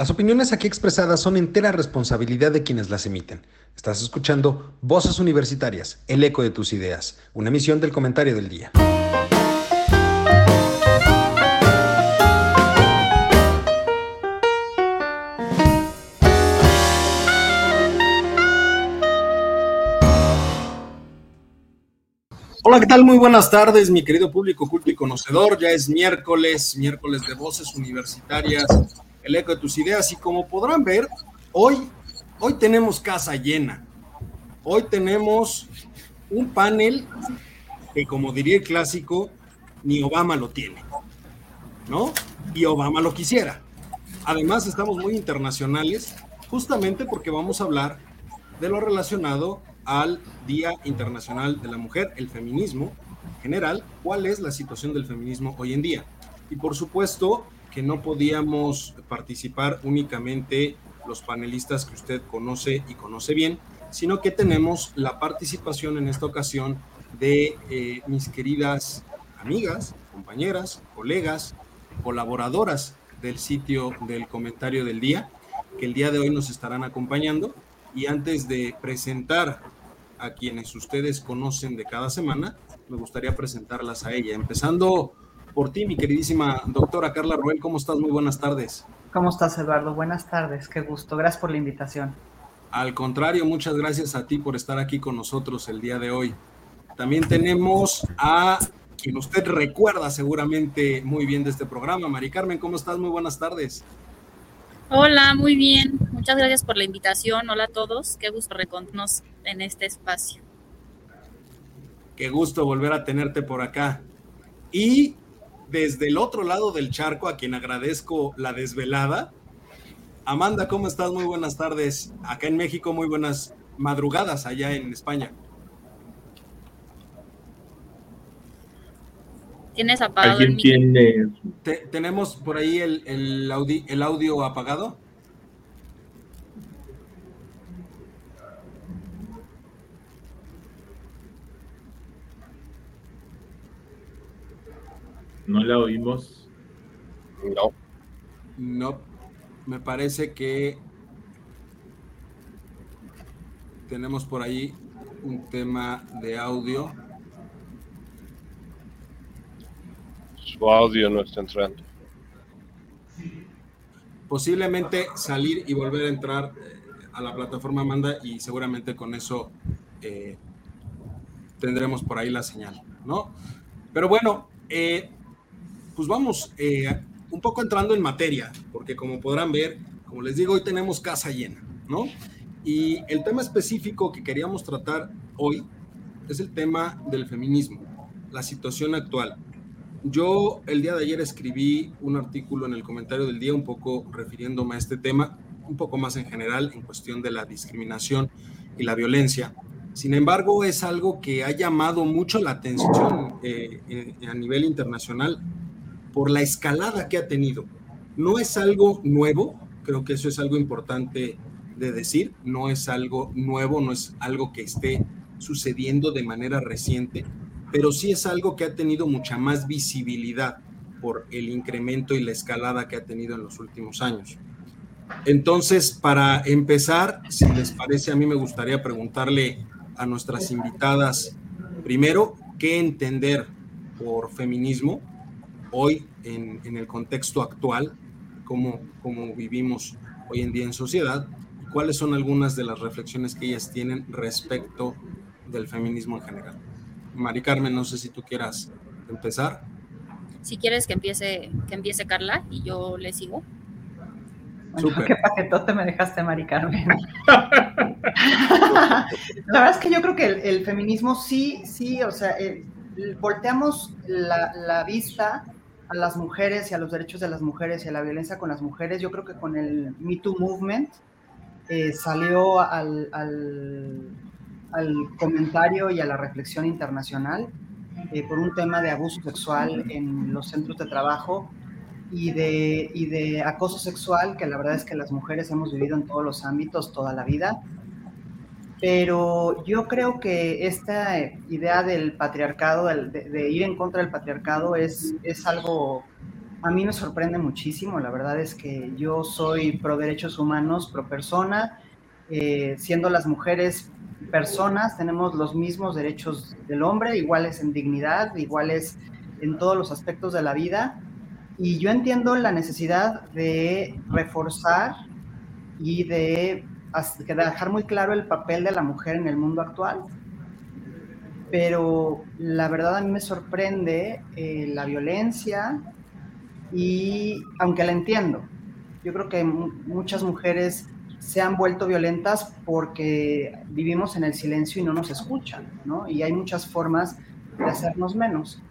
Las opiniones aquí expresadas son entera responsabilidad de quienes las emiten. Estás escuchando Voces Universitarias, el eco de tus ideas, una emisión del comentario del día. Hola, ¿qué tal? Muy buenas tardes, mi querido público culto y conocedor. Ya es miércoles, miércoles de Voces Universitarias el eco de tus ideas. Y como podrán ver, hoy, hoy tenemos casa llena. Hoy tenemos un panel que, como diría el clásico, ni Obama lo tiene, ¿no? Y Obama lo quisiera. Además, estamos muy internacionales, justamente porque vamos a hablar de lo relacionado al Día Internacional de la Mujer, el feminismo general, cuál es la situación del feminismo hoy en día. Y por supuesto, que no podíamos participar únicamente los panelistas que usted conoce y conoce bien, sino que tenemos la participación en esta ocasión de eh, mis queridas amigas, compañeras, colegas, colaboradoras del sitio del comentario del día, que el día de hoy nos estarán acompañando. Y antes de presentar a quienes ustedes conocen de cada semana, me gustaría presentarlas a ella, empezando por ti, mi queridísima doctora Carla Ruel. ¿Cómo estás? Muy buenas tardes. ¿Cómo estás, Eduardo? Buenas tardes, qué gusto. Gracias por la invitación. Al contrario, muchas gracias a ti por estar aquí con nosotros el día de hoy. También tenemos a quien usted recuerda seguramente muy bien de este programa, Mari Carmen. ¿Cómo estás? Muy buenas tardes. Hola, muy bien. Muchas gracias por la invitación. Hola a todos. Qué gusto recontarnos en este espacio. Qué gusto volver a tenerte por acá. Y desde el otro lado del charco, a quien agradezco la desvelada. Amanda, ¿cómo estás? Muy buenas tardes. Acá en México, muy buenas madrugadas allá en España. ¿Tienes apagado el tiene... ¿Tenemos por ahí el, el, el audio apagado? ¿No la oímos? No. No. Me parece que tenemos por ahí un tema de audio. Su audio no está entrando. Posiblemente salir y volver a entrar eh, a la plataforma Manda y seguramente con eso eh, tendremos por ahí la señal, ¿no? Pero bueno, eh, pues vamos eh, un poco entrando en materia, porque como podrán ver, como les digo, hoy tenemos casa llena, ¿no? Y el tema específico que queríamos tratar hoy es el tema del feminismo, la situación actual. Yo el día de ayer escribí un artículo en el comentario del día un poco refiriéndome a este tema, un poco más en general en cuestión de la discriminación y la violencia. Sin embargo, es algo que ha llamado mucho la atención eh, a nivel internacional por la escalada que ha tenido. No es algo nuevo, creo que eso es algo importante de decir, no es algo nuevo, no es algo que esté sucediendo de manera reciente, pero sí es algo que ha tenido mucha más visibilidad por el incremento y la escalada que ha tenido en los últimos años. Entonces, para empezar, si les parece, a mí me gustaría preguntarle a nuestras invitadas, primero, ¿qué entender por feminismo? Hoy en, el contexto actual, cómo, cómo vivimos hoy en día en sociedad, cuáles son algunas de las reflexiones que ellas tienen respecto del feminismo en general. Mari Carmen, no sé si tú quieras empezar. Si quieres que empiece, que empiece Carla y yo le sigo. Bueno, qué paquetote me dejaste, Mari Carmen. la verdad es que yo creo que el, feminismo sí, sí, o sea, eh, volteamos la, la, vista a las mujeres y a los derechos de las mujeres y a la violencia con las mujeres. Yo creo que con el Me Too Movement eh, salió al, al, comentario y a la reflexión internacional eh, por un tema de abuso sexual en los centros de trabajo y de, y de acoso sexual, que la verdad es que las mujeres hemos vivido en todos los ámbitos toda la vida pero yo creo que esta idea del patriarcado, de, ir en contra del patriarcado, es, es algo a mí me sorprende muchísimo. La verdad es que yo soy pro derechos humanos, pro persona. Eh, siendo las mujeres personas, tenemos los mismos derechos del hombre, iguales en dignidad, iguales en todos los aspectos de la vida. Y yo entiendo la necesidad de reforzar y de dejar muy claro el papel de la mujer en el mundo actual. Pero la verdad a mí me sorprende eh, la violencia y aunque la entiendo, yo creo que muchas mujeres se han vuelto violentas porque vivimos en el silencio y no nos escuchan, ¿no? Y hay muchas formas de hacernos menos.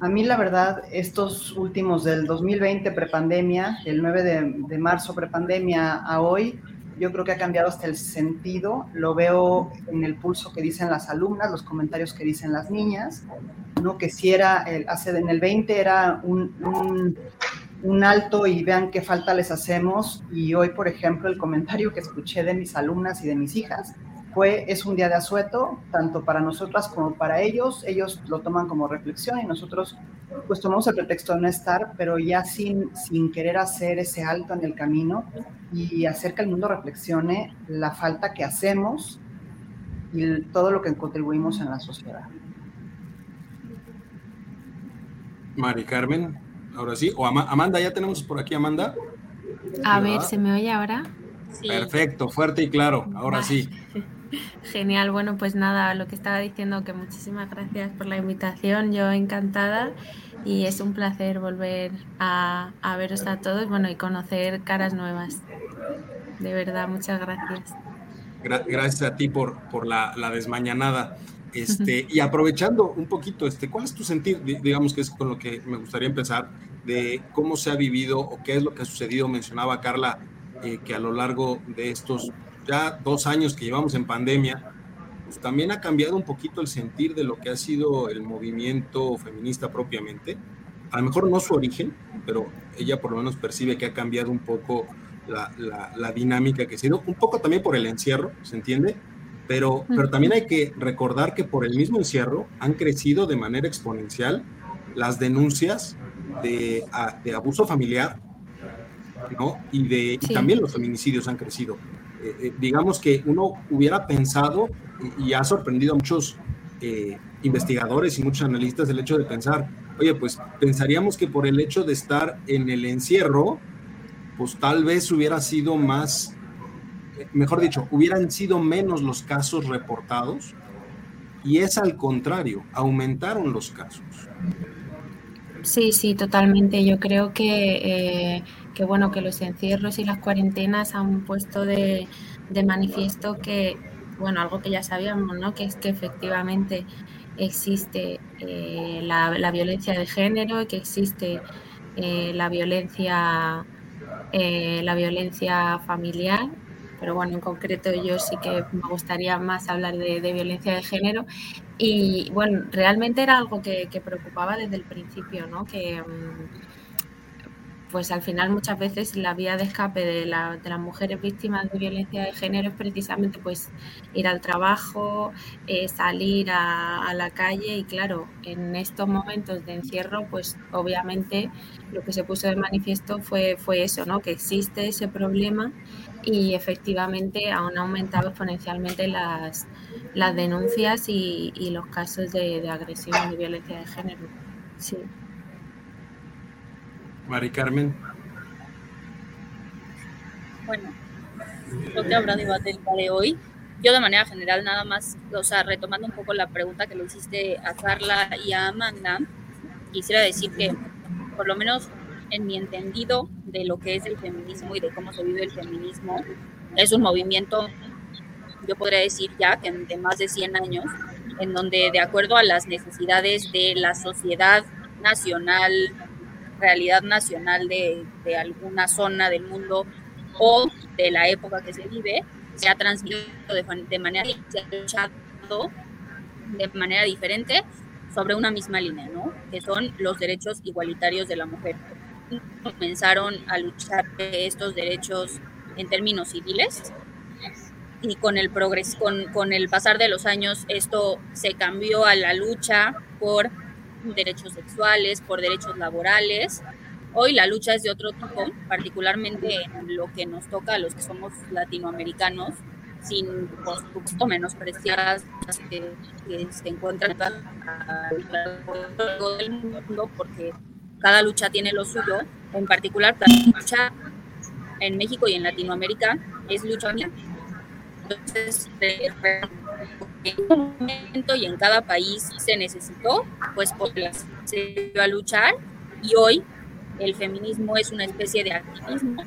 A mí, la verdad, estos últimos del 2020, prepandemia, el 9 de, de marzo, prepandemia a hoy, yo creo que ha cambiado hasta el sentido. Lo veo en el pulso que dicen las alumnas, los comentarios que dicen las niñas, ¿no? Que si era, el, hace en el 20 era un, un, alto y vean qué falta les hacemos. Y hoy, por ejemplo, el comentario que escuché de mis alumnas y de mis hijas fue, es un día de asueto, tanto para nosotras como para ellos. Ellos lo toman como reflexión y nosotros pues tomamos el pretexto de no estar, pero ya sin, sin querer hacer ese alto en el camino y hacer que el mundo reflexione la falta que hacemos y todo lo que contribuimos en la sociedad. Mari Carmen, ahora sí. O Amanda, ya tenemos por aquí Amanda. A ver, ¿se me oye ahora? Sí. Perfecto, fuerte y claro, ahora sí. Genial, bueno, pues nada, lo que estaba diciendo, que muchísimas gracias por la invitación, yo encantada y es un placer volver a, a veros a todos, bueno, y conocer caras nuevas. De verdad, muchas gracias. gracias a ti por, por la, la desmañanada. Este, y aprovechando un poquito, este, ¿cuál es tu sentir? Digamos que es con lo que me gustaría empezar, de cómo se ha vivido o qué es lo que ha sucedido. Mencionaba Carla eh, que a lo largo de estos ya dos años que llevamos en pandemia, pues también ha cambiado un poquito el sentir de lo que ha sido el movimiento feminista propiamente. A lo mejor no su origen, pero ella por lo menos percibe que ha cambiado un poco la, la, dinámica que ha sido, un poco también por el encierro, ¿se entiende? Pero, pero también hay que recordar que por el mismo encierro han crecido de manera exponencial las denuncias de, de abuso familiar, ¿no? Y, de, y también los feminicidios han crecido. Eh, eh, digamos que uno hubiera pensado y, ha sorprendido a muchos eh, investigadores y muchos analistas el hecho de pensar, oye, pues pensaríamos que por el hecho de estar en el encierro, pues tal vez hubiera sido más, mejor dicho, hubieran sido menos los casos reportados y es al contrario, aumentaron los casos. Sí, sí, totalmente. Yo creo que que bueno, que los encierros y las cuarentenas han puesto de, manifiesto que, bueno, algo que ya sabíamos, ¿no? Que es que efectivamente existe eh, la, violencia de género, que existe eh, la violencia eh, la violencia familiar, pero bueno, en concreto yo sí que me gustaría más hablar de, violencia de género. Y bueno, realmente era algo que, preocupaba desde el principio, ¿no? Que, mm, pues al final muchas veces la vía de escape de, las mujeres víctimas de violencia de género es precisamente pues ir al trabajo, eh, salir a, la calle y claro, en estos momentos de encierro pues obviamente lo que se puso de manifiesto fue, fue eso, ¿no? que existe ese problema y efectivamente han aumentado exponencialmente las, las denuncias y, los casos de, de agresión y violencia de género. Sí. Mari Carmen. Bueno, lo que habrá debate el día de hoy. Yo de manera general nada más, o sea, retomando un poco la pregunta que le hiciste a Carla y a Amanda, quisiera decir que por lo menos en mi entendido de lo que es el feminismo y de cómo se vive el feminismo, es un movimiento, yo podría decir ya que de más de 100 años, en donde de acuerdo a las necesidades de la sociedad nacional, realidad nacional de, alguna zona del mundo o de la época que se vive, se ha transmitido de, manera, se ha de manera diferente sobre una misma línea, ¿no? que son los derechos igualitarios de la mujer. Comenzaron a luchar estos derechos en términos civiles y con el, progres, con, con el pasar de los años esto se cambió a la lucha por derechos sexuales, por derechos laborales Hoy la lucha es de otro tipo, particularmente en lo que nos toca a los que somos latinoamericanos, sin por supuesto menospreciar que, que se encuentran a lo del mundo, porque cada lucha tiene lo suyo, en particular la lucha en México y en Latinoamérica es lucha mía. Entonces, en un momento y en cada país se necesitó, pues se iba a luchar y hoy el feminismo es una especie de activismo,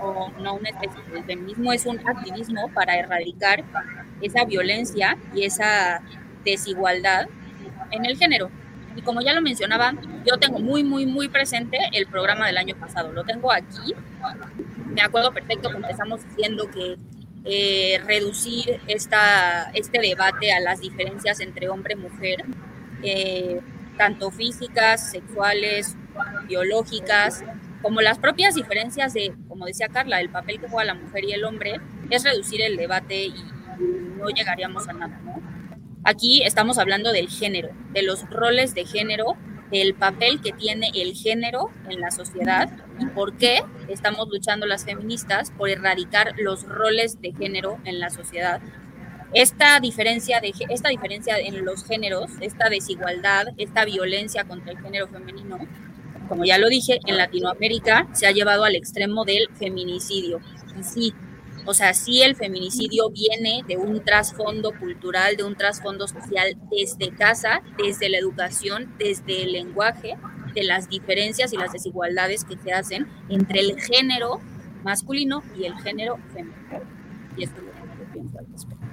o no una especie, el feminismo es un activismo para erradicar esa violencia y esa desigualdad en el género. Y como ya lo mencionaba, yo tengo muy, muy, muy presente el programa del año pasado. Lo tengo aquí. Me acuerdo perfecto que empezamos diciendo que eh, reducir esta, este debate a las diferencias entre hombre y mujer, eh, tanto físicas, sexuales, biológicas, como las propias diferencias de, como decía Carla, el papel que juega la mujer y el hombre, es reducir el debate y no llegaríamos a nada. Aquí estamos hablando del género, de los roles de género, del papel que tiene el género en la sociedad y por qué estamos luchando las feministas por erradicar los roles de género en la sociedad esta diferencia, de, esta diferencia en los géneros, esta desigualdad, esta violencia contra el género femenino, como ya lo dije, en Latinoamérica se ha llevado al extremo del feminicidio. Y sí, o sea, sí el feminicidio viene de un trasfondo cultural, de un trasfondo social desde casa, desde la educación, desde el lenguaje, de las diferencias y las desigualdades que se hacen entre el género masculino y el género femenino. Y esto pienso al respecto.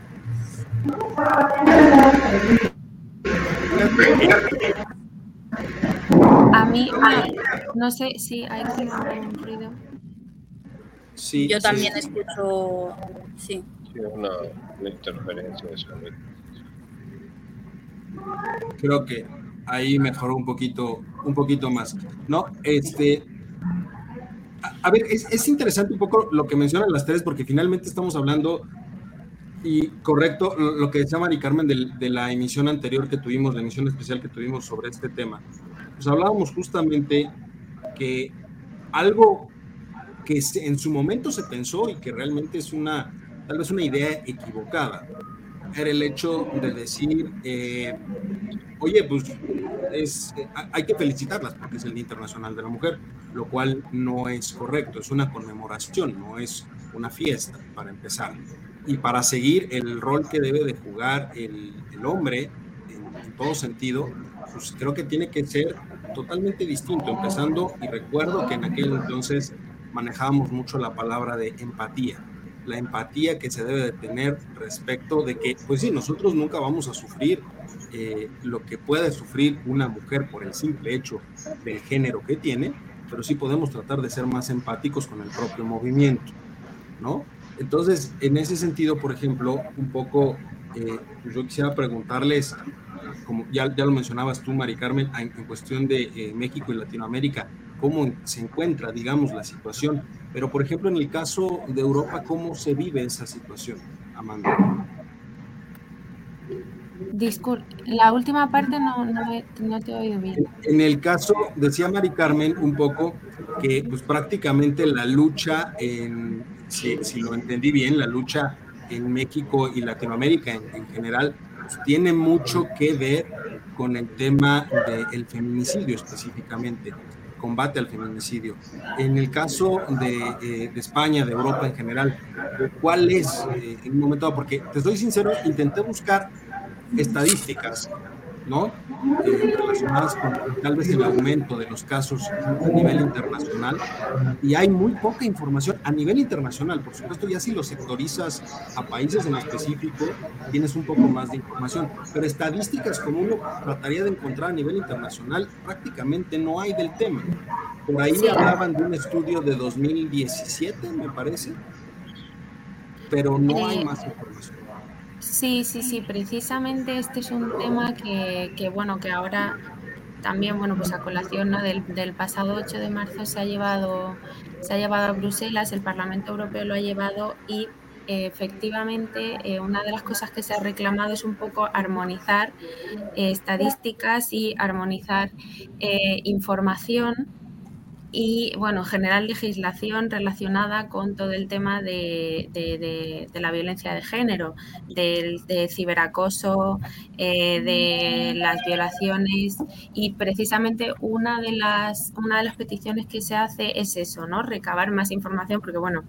A mí, no sé si hay un ruido. Sí, Yo también escucho, sí. una, interferencia. Creo que ahí mejoró un poquito, un poquito más. No, este, a, ver, es, es, interesante un poco lo que mencionan las tres, porque finalmente estamos hablando y correcto, lo que decía Mari Carmen de, la emisión anterior que tuvimos, la emisión especial que tuvimos sobre este tema, pues hablábamos justamente que algo que en su momento se pensó y que realmente es una, tal vez una idea equivocada, era el hecho de decir, eh, oye, pues es, hay que felicitarlas porque es el Día Internacional de la Mujer, lo cual no es correcto, es una conmemoración, no es una fiesta, para empezar. Y para seguir el rol que debe de jugar el, el hombre en, todo sentido, pues creo que tiene que ser totalmente distinto, empezando, y recuerdo que en aquel entonces manejábamos mucho la palabra de empatía, la empatía que se debe de tener respecto de que, pues sí, nosotros nunca vamos a sufrir eh, lo que puede sufrir una mujer por el simple hecho del género que tiene, pero sí podemos tratar de ser más empáticos con el propio movimiento, ¿no? Entonces, en ese sentido, por ejemplo, un poco, eh, yo quisiera preguntarles, como ya, ya lo mencionabas tú, Mari Carmen, en, cuestión de eh, México y Latinoamérica, cómo se encuentra, digamos, la situación. Pero, por ejemplo, en el caso de Europa, ¿cómo se vive esa situación, Amanda? Disculpe, la última parte no, no, te he oído bien. En, el caso, decía Mari Carmen un poco que pues prácticamente la lucha en, si, lo entendí bien, la lucha en México y Latinoamérica en, general pues, tiene mucho que ver con el tema del feminicidio específicamente, combate al feminicidio. En el caso de, eh, España, de Europa en general, ¿cuál es eh, en un momento? Porque te estoy sincero, intenté buscar estadísticas ¿no? Eh, relacionadas con tal vez el aumento de los casos a nivel internacional. Y hay muy poca información a nivel internacional, por supuesto, ya si lo sectorizas a países en específico, tienes un poco más de información. Pero estadísticas como uno trataría de encontrar a nivel internacional, prácticamente no hay del tema. Por ahí hablaban de un estudio de 2017, me parece, pero no hay más información. Sí, sí, sí, precisamente este es un tema que, bueno, que ahora también, bueno, pues a colación del, pasado 8 de marzo se ha llevado, se ha llevado a Bruselas, el Parlamento Europeo lo ha llevado y efectivamente eh, una de las cosas que se ha reclamado es un poco armonizar eh, estadísticas y armonizar eh, información y bueno, en general legislación relacionada con todo el tema de, la violencia de género, del ciberacoso, eh, de las violaciones y precisamente una de las una de las peticiones que se hace es eso, ¿no? Recabar más información porque bueno,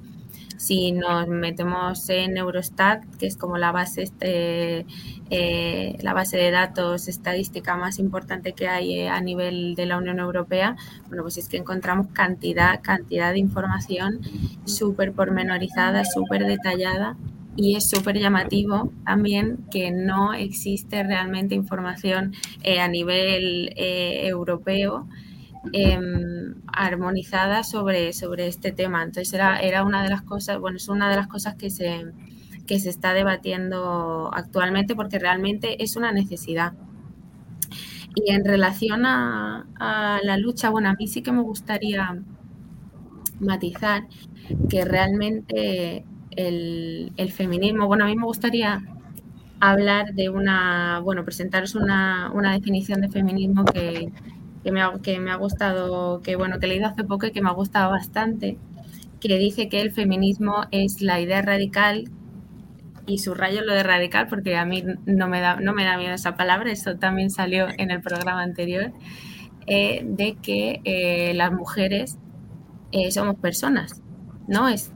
si nos metemos en Eurostat, que es como la base, este, eh, la base de datos estadística más importante que hay eh, a nivel de la Unión Europea, bueno, pues es que encontramos cantidad, cantidad de información súper pormenorizada, súper detallada y es súper llamativo también que no existe realmente información eh, a nivel europeo Em, armonizada sobre, sobre este tema. Entonces era, era una de las cosas, bueno, es una de las cosas que se, que se está debatiendo actualmente porque realmente es una necesidad. Y en relación a, la lucha, bueno, a mí sí que me gustaría matizar que realmente el, el, feminismo, bueno, a mí me gustaría hablar de una, bueno, presentaros una, una definición de feminismo que, que me, ha, que me ha gustado, que bueno, que he leído hace poco y que me ha gustado bastante, que dice que el feminismo es la idea radical y subrayo lo de radical porque a mí no me da, no me da miedo esa palabra, eso también salió en el programa anterior, eh, de que eh, las mujeres eh, somos personas, ¿no? Es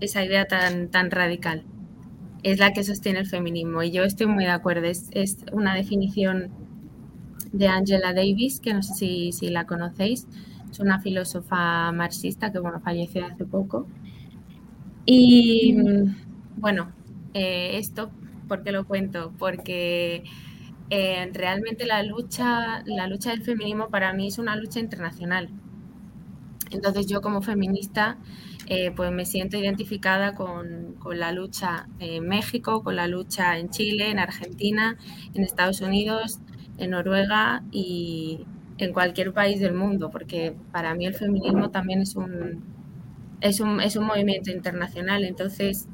esa idea tan, tan radical. Es la que sostiene el feminismo y yo estoy muy de acuerdo. Es, es una definición de Angela Davis, que no sé si, la conocéis. Es una filósofa marxista que bueno, falleció hace poco. Y bueno, eh, esto, ¿por qué lo cuento? Porque eh, realmente la lucha, la lucha del feminismo para mí es una lucha internacional. Entonces yo como feminista eh, pues me siento identificada con, con, la lucha en México, con la lucha en Chile, en Argentina, en Estados Unidos, en Noruega y en cualquier país del mundo, porque para mí el feminismo también es un, es un, es un movimiento internacional, entonces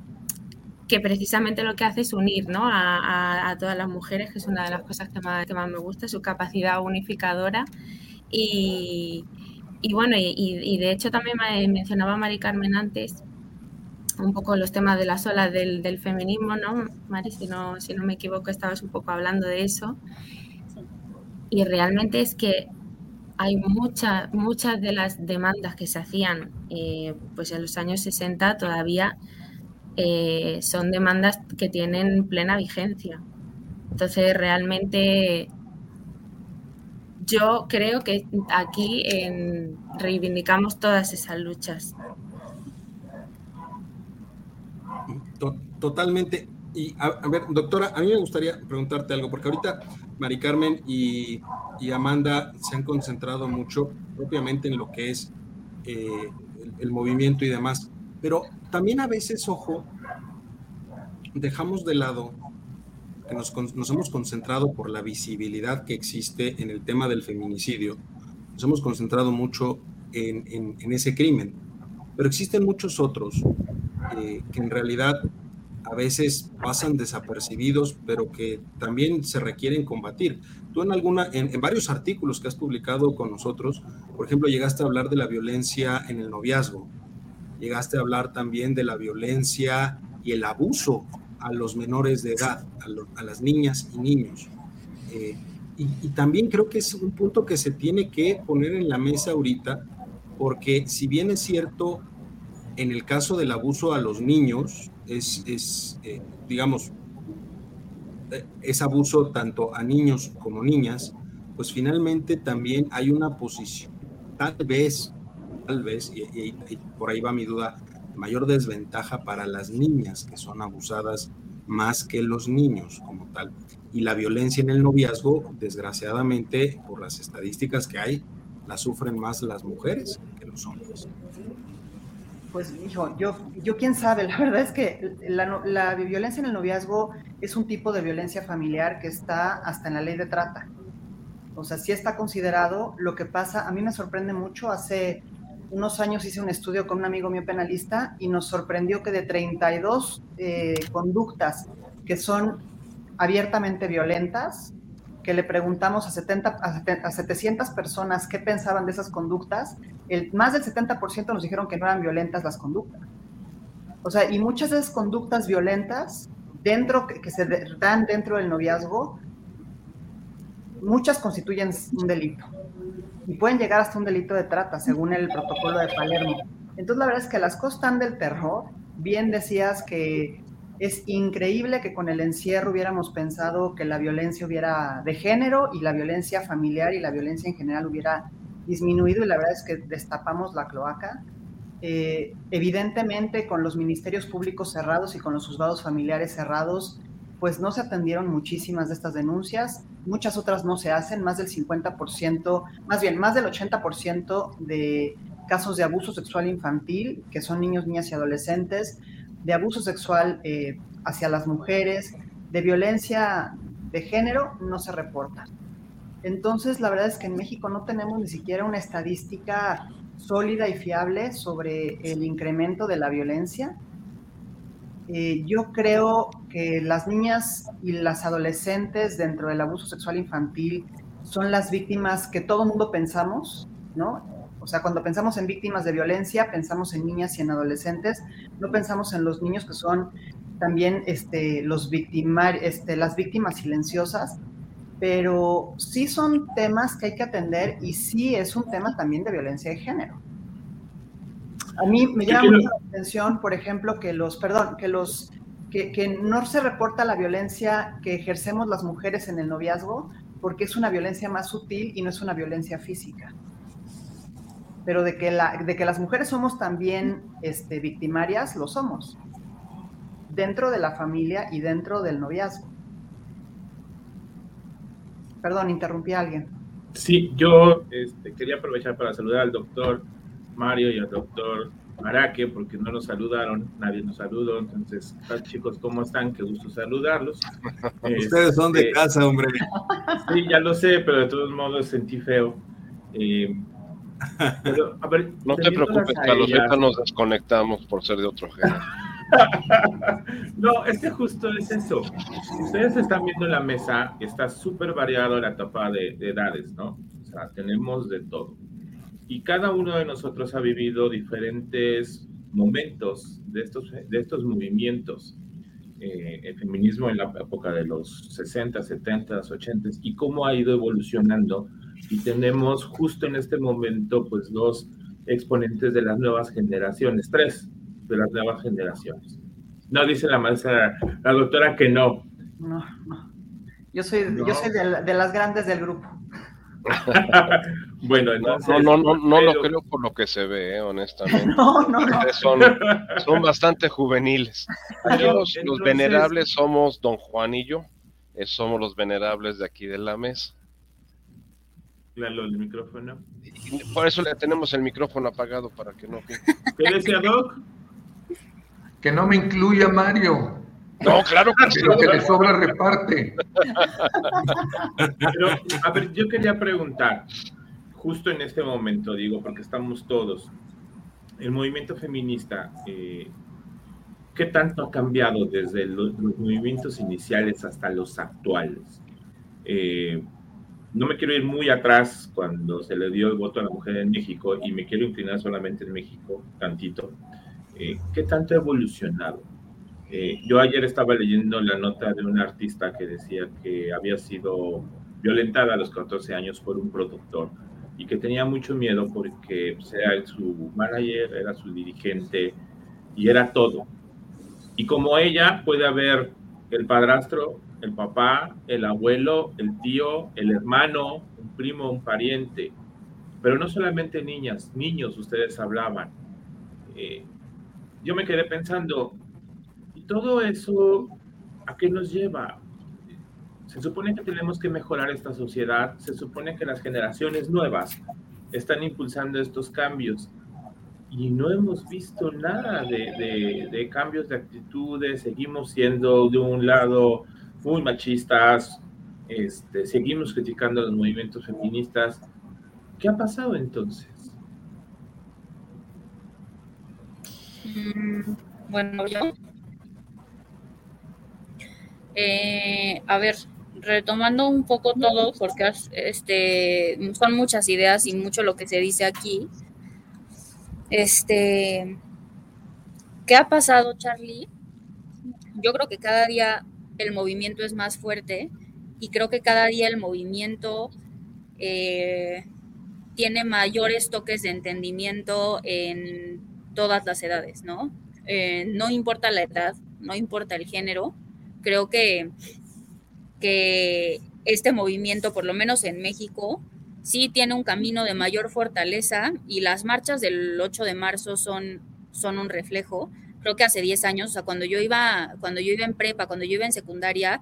que precisamente lo que hace es unir ¿no? a, a, todas las mujeres, que es una de las cosas que más, que más me gusta, su capacidad unificadora. Y, y bueno, y, y, de hecho también mencionaba Mari Carmen antes un poco los temas de las olas del, del feminismo, ¿no? Mari, si no, si no me equivoco, estabas un poco hablando de eso. Y realmente es que hay muchas muchas de las demandas que se hacían eh, pues en los años 60 todavía eh, son demandas que tienen plena vigencia. Entonces, realmente yo creo que aquí reivindicamos todas esas luchas. Totalmente. Y a, ver, doctora, a mí me gustaría preguntarte algo, porque ahorita Mari Carmen y, Amanda se han concentrado mucho propiamente en lo que es eh, el, movimiento y demás, pero también a veces, ojo, dejamos de lado que nos, hemos concentrado por la visibilidad que existe en el tema del feminicidio, nos hemos concentrado mucho en, ese crimen, pero existen muchos otros eh, que en realidad a veces pasan desapercibidos, pero que también se requieren combatir. Tú en alguna, en, varios artículos que has publicado con nosotros, por ejemplo, llegaste a hablar de la violencia en el noviazgo, llegaste a hablar también de la violencia y el abuso a los menores de edad, a, las niñas y niños. Eh, y, y también creo que es un punto que se tiene que poner en la mesa ahorita, porque si bien es cierto, en el caso del abuso a los niños, es, eh, digamos, es abuso tanto a niños como niñas, pues finalmente también hay una posición, tal vez, tal vez, y, por ahí va mi duda, mayor desventaja para las niñas que son abusadas más que los niños como tal. Y la violencia en el noviazgo, desgraciadamente, por las estadísticas que hay, la sufren más las mujeres que los hombres. Pues, hijo, yo, yo quién sabe, la verdad es que la, violencia en el noviazgo es un tipo de violencia familiar que está hasta en la ley de trata. O sea, sí está considerado. Lo que pasa, a mí me sorprende mucho, hace unos años hice un estudio con un amigo mío penalista y nos sorprendió que de 32 eh, conductas que son abiertamente violentas, que le preguntamos a, 70, a 700 personas qué pensaban de esas conductas, más del 70% nos dijeron que no eran violentas las conductas. O sea, y muchas de esas conductas violentas dentro, que, se dan dentro del noviazgo, muchas constituyen un delito. Y pueden llegar hasta un delito de trata, según el protocolo de Palermo. Entonces, la verdad es que las cosas están del terror. Bien decías que es increíble que con el encierro hubiéramos pensado que la violencia hubiera de género y la violencia familiar y la violencia en general hubiera disminuido y la verdad es que destapamos la cloaca. Eh, evidentemente con los ministerios públicos cerrados y con los juzgados familiares cerrados, pues no se atendieron muchísimas de estas denuncias, muchas otras no se hacen, más del 50%, más bien más del 80% de casos de abuso sexual infantil, que son niños, niñas y adolescentes, de abuso sexual eh, hacia las mujeres, de violencia de género, no se reporta. Entonces, la verdad es que en México no tenemos ni siquiera una estadística sólida y fiable sobre el incremento de la violencia. Eh, yo creo que las niñas y las adolescentes dentro del abuso sexual infantil son las víctimas que todo mundo pensamos, ¿no? O sea, cuando pensamos en víctimas de violencia, pensamos en niñas y en adolescentes, no pensamos en los niños que son también este, los este, las víctimas silenciosas, pero sí son temas que hay que atender y sí es un tema también de violencia de género. A mí me llama mucho la atención, por ejemplo, que los, perdón, que los, que, que no se reporta la violencia que ejercemos las mujeres en el noviazgo, porque es una violencia más sutil y no es una violencia física pero de que, la, de que las mujeres somos también este, victimarias, lo somos, dentro de la familia y dentro del noviazgo. Perdón, interrumpí a alguien. Sí, yo este, quería aprovechar para saludar al doctor Mario y al doctor Araque, porque no nos saludaron, nadie nos saludó. Entonces, chicos, ¿cómo están? Qué gusto saludarlos. Ustedes son de este, casa, hombre. Sí, ya lo sé, pero de todos modos sentí feo. Eh, no te preocupes, Carlos, ahorita nos desconectamos por ser de otro género. no, este justo es eso. ustedes están viendo la mesa, está súper variado la etapa de, edades, ¿no? O sea, tenemos de todo. Y cada uno de nosotros ha vivido diferentes momentos de estos, de estos movimientos. Eh, el feminismo en la época de los 60, 70, 80 y cómo ha ido evolucionando y tenemos justo en este momento pues dos exponentes de las nuevas generaciones, tres de las nuevas generaciones. No dice la maestra, la doctora que no. No, no. Yo soy, Yo soy de, las grandes del grupo. bueno, entonces. No, no, no, no, lo creo por lo que se ve, eh, honestamente. No, no, no. Son, son bastante juveniles. los, los, venerables somos don Juan y yo. Eh, somos los venerables de aquí de la mesa el micrófono. Por eso le tenemos el micrófono apagado para que no. ¿Qué decía Doc? Que no me incluya Mario. No, claro que Lo que le sobra reparte. Pero, a ver, yo quería preguntar, justo en este momento, digo, porque estamos todos, el movimiento feminista, eh, ¿qué tanto ha cambiado desde los, movimientos iniciales hasta los actuales? Eh, no me quiero ir muy atrás cuando se le dio el voto a la mujer en México y me quiero inclinar solamente en México, tantito. Eh, ¿Qué tanto ha evolucionado? Eh, yo ayer estaba leyendo la nota de una artista que decía que había sido violentada a los 14 años por un productor y que tenía mucho miedo porque pues, su manager, era su dirigente y era todo. Y como ella puede haber el padrastro el papá, el abuelo, el tío, el hermano, un primo, un pariente. Pero no solamente niñas, niños, ustedes hablaban. Eh, yo me quedé pensando, ¿y todo eso a qué nos lleva? Se supone que tenemos que mejorar esta sociedad, se supone que las generaciones nuevas están impulsando estos cambios y no hemos visto nada de, de cambios de actitudes, seguimos siendo de un lado muy machistas, este, seguimos criticando los movimientos feministas. ¿Qué ha pasado entonces? Mm, bueno, yo. Eh, a ver, retomando un poco todo, porque este, son muchas ideas y mucho lo que se dice aquí. Este, ¿qué ha pasado, Charlie? Yo creo que cada día el movimiento es más fuerte y creo que cada día el movimiento eh, tiene mayores toques de entendimiento en todas las edades, ¿no? Eh, no importa la edad, no importa el género, creo que, que este movimiento, por lo menos en México, sí tiene un camino de mayor fortaleza y las marchas del 8 de marzo son, son un reflejo. Creo que hace 10 años, o sea, cuando yo iba, cuando yo iba en prepa, cuando yo iba en secundaria,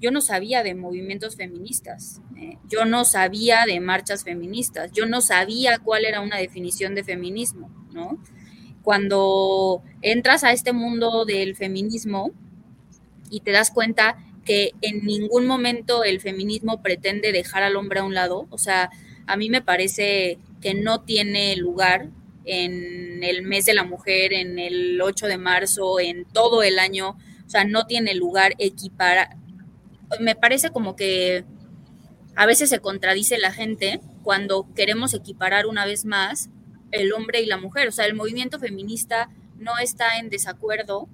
yo no sabía de movimientos feministas, eh, yo no sabía de marchas feministas, yo no sabía cuál era una definición de feminismo, ¿no? Cuando entras a este mundo del feminismo y te das cuenta que en ningún momento el feminismo pretende dejar al hombre a un lado. O sea, a mí me parece que no tiene lugar en el mes de la mujer, en el 8 de marzo, en todo el año. O sea, no tiene lugar equipar. Me parece como que a veces se contradice la gente cuando queremos equiparar una vez más el hombre y la mujer. O sea, el movimiento feminista no está en desacuerdo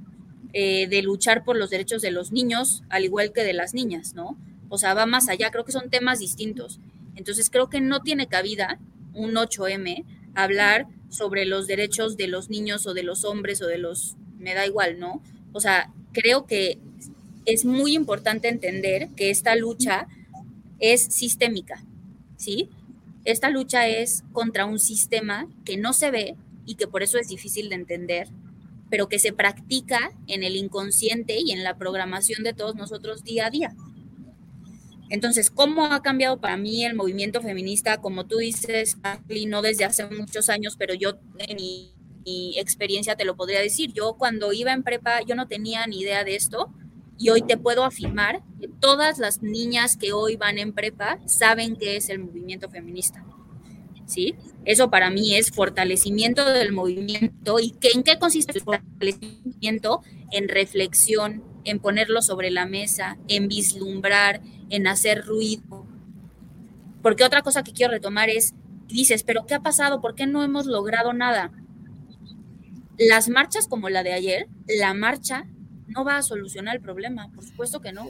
eh, de luchar por los derechos de los niños, al igual que de las niñas, ¿no? O sea, va más allá, creo que son temas distintos. Entonces, creo que no tiene cabida un 8M hablar sobre los derechos de los niños o de los hombres o de los, me da igual, ¿no? O sea, creo que es muy importante entender que esta lucha es sistémica, ¿sí? Esta lucha es contra un sistema que no se ve y que por eso es difícil de entender pero que se practica en el inconsciente y en la programación de todos nosotros día a día. Entonces, ¿cómo ha cambiado para mí el movimiento feminista? Como tú dices, no desde hace muchos años, pero yo en mi, mi, experiencia te lo podría decir. Yo cuando iba en prepa, yo no tenía ni idea de esto y hoy te puedo afirmar que todas las niñas que hoy van en prepa saben qué es el movimiento feminista. ¿sí? Eso para mí es fortalecimiento del movimiento. ¿Y que, en qué consiste el fortalecimiento? En reflexión, en ponerlo sobre la mesa, en vislumbrar, en hacer ruido. Porque otra cosa que quiero retomar es, dices, pero ¿qué ha pasado? ¿Por qué no hemos logrado nada? Las marchas como la de ayer, la marcha no va a solucionar el problema, por supuesto que no.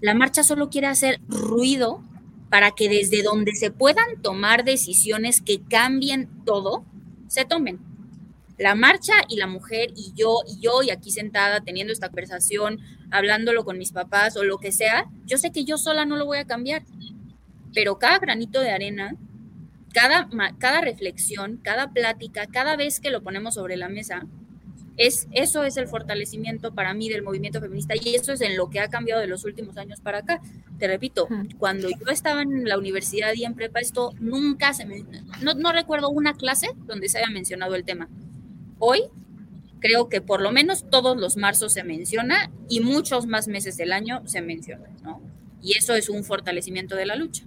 La marcha solo quiere hacer ruido para que desde donde se puedan tomar decisiones que cambien todo, se tomen. La marcha y la mujer y yo y yo y aquí sentada teniendo esta conversación, hablándolo con mis papás o lo que sea, yo sé que yo sola no lo voy a cambiar, pero cada granito de arena, cada, cada reflexión, cada plática, cada vez que lo ponemos sobre la mesa, es, eso es el fortalecimiento para mí del movimiento feminista y eso es en lo que ha cambiado de los últimos años para acá. Te repito, cuando yo estaba en la universidad y en prepa, esto nunca se me... No, no recuerdo una clase donde se haya mencionado el tema. Hoy creo que por lo menos todos los marzos se menciona y muchos más meses del año se menciona, ¿no? Y eso es un fortalecimiento de la lucha.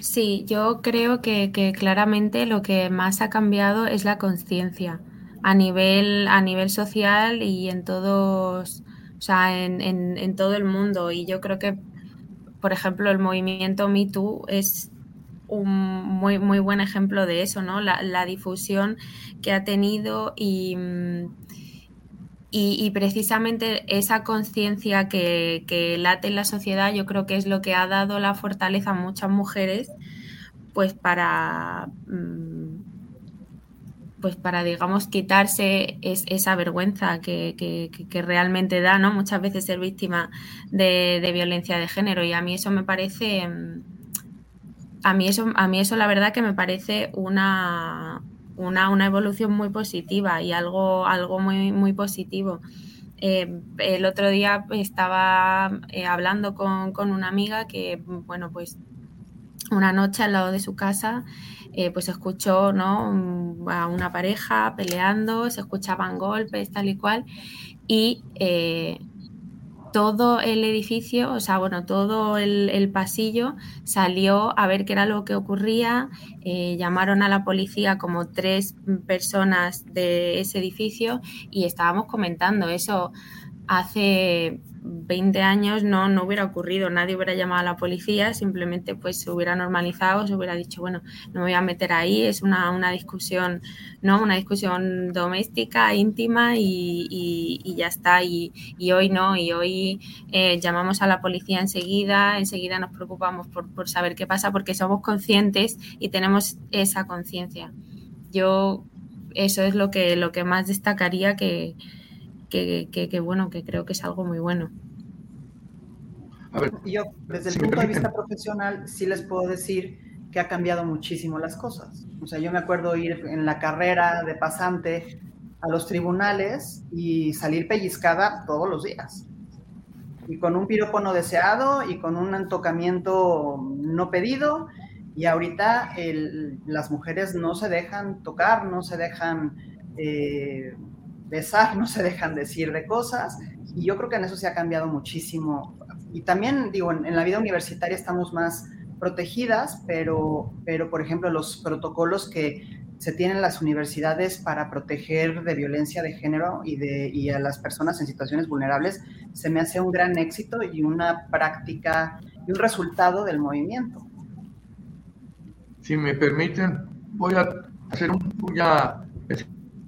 Sí, yo creo que, que claramente lo que más ha cambiado es la conciencia a nivel, a nivel social y en todos, o sea, en, en, todo el mundo. Y yo creo que, por ejemplo, el movimiento Me Too es un muy, muy buen ejemplo de eso, ¿no? La, difusión que ha tenido y, y, precisamente esa conciencia que, que, late en la sociedad, yo creo que es lo que ha dado la fortaleza a muchas mujeres, pues para mm, pues para, digamos, quitarse esa vergüenza que, realmente da, ¿no? Muchas veces ser víctima de, violencia de género. Y a mí eso me parece, mm, a mí eso, a mí eso la verdad que me parece una, una, evolución muy positiva y algo, algo muy, muy positivo. Eh, el otro día estaba eh, hablando con, con, una amiga que, bueno, pues una noche al lado de su casa eh, pues escuchó ¿no? a una pareja peleando, se escuchaban golpes, tal y cual, y eh, todo el edificio, o sea, bueno, todo el, pasillo salió a ver qué era lo que ocurría, eh, llamaron a la policía como tres personas de ese edificio y estábamos comentando eso hace 20 años no, no hubiera ocurrido, nadie hubiera llamado a la policía, simplemente pues se hubiera normalizado, se hubiera dicho, bueno, no me voy a meter ahí, es una, una discusión, ¿no? Una discusión doméstica, íntima y, y, ya está. Y, y, hoy no, y hoy eh, llamamos a la policía enseguida, enseguida nos preocupamos por, por saber qué pasa porque somos conscientes y tenemos esa conciencia. Yo eso es lo que, lo que más destacaría que, que, bueno, que creo que es algo muy bueno. Yo, desde el punto de vista profesional, sí les puedo decir que ha cambiado muchísimo las cosas. O sea, yo me acuerdo ir en la carrera de pasante a los tribunales y salir pellizcada todos los días. Y con un piropo no deseado y con un tocamiento no pedido. Y ahorita las mujeres no se dejan tocar, no se dejan eh, besar, no se dejan decir de cosas. Y yo creo que en eso se ha cambiado muchísimo. Y también, digo, en, la vida universitaria estamos más protegidas, pero, pero, por ejemplo, los protocolos que se tienen en las universidades para proteger de violencia de género y, de, y a las personas en situaciones vulnerables, se me hace un gran éxito y una práctica y un resultado del movimiento. Si me permiten, voy a hacer un, voy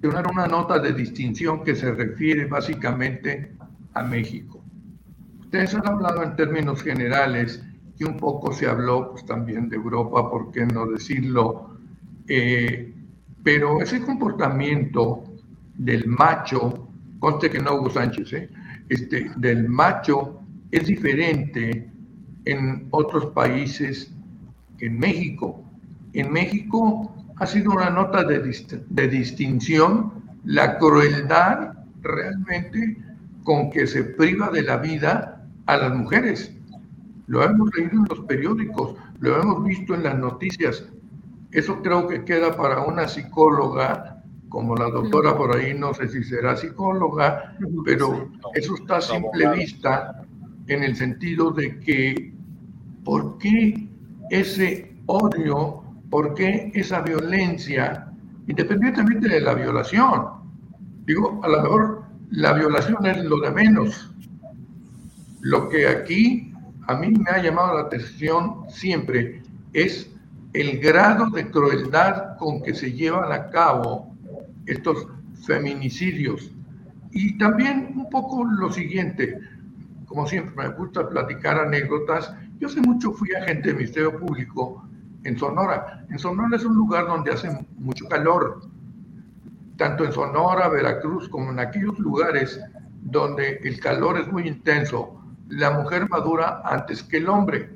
una nota de distinción que se refiere básicamente a México. Ustedes han hablado en términos generales y un poco se habló pues, también de Europa, ¿por qué no decirlo? Eh, pero ese comportamiento del macho, conste que no Hugo Sánchez, ¿eh? este, del macho es diferente en otros países que en México. En México ha sido una nota de, distinción la crueldad realmente con que se priva de la vida a las mujeres. Lo hemos leído en los periódicos, lo hemos visto en las noticias. Eso creo que queda para una psicóloga, como la doctora por ahí, no sé si será psicóloga, pero eso está a simple vista en el sentido de que, ¿por qué ese odio ¿Por qué esa violencia, independientemente de la violación? Digo, a lo mejor la violación es lo de menos. Lo que aquí a mí me ha llamado la atención siempre es el grado de crueldad con que se llevan a cabo estos feminicidios. Y también un poco lo siguiente, como siempre me gusta platicar anécdotas, yo hace mucho fui agente de Ministerio Público en Sonora. En Sonora es un lugar donde hace mucho calor, tanto en Sonora, Veracruz, como en aquellos lugares donde el calor es muy intenso. La mujer madura antes que el hombre.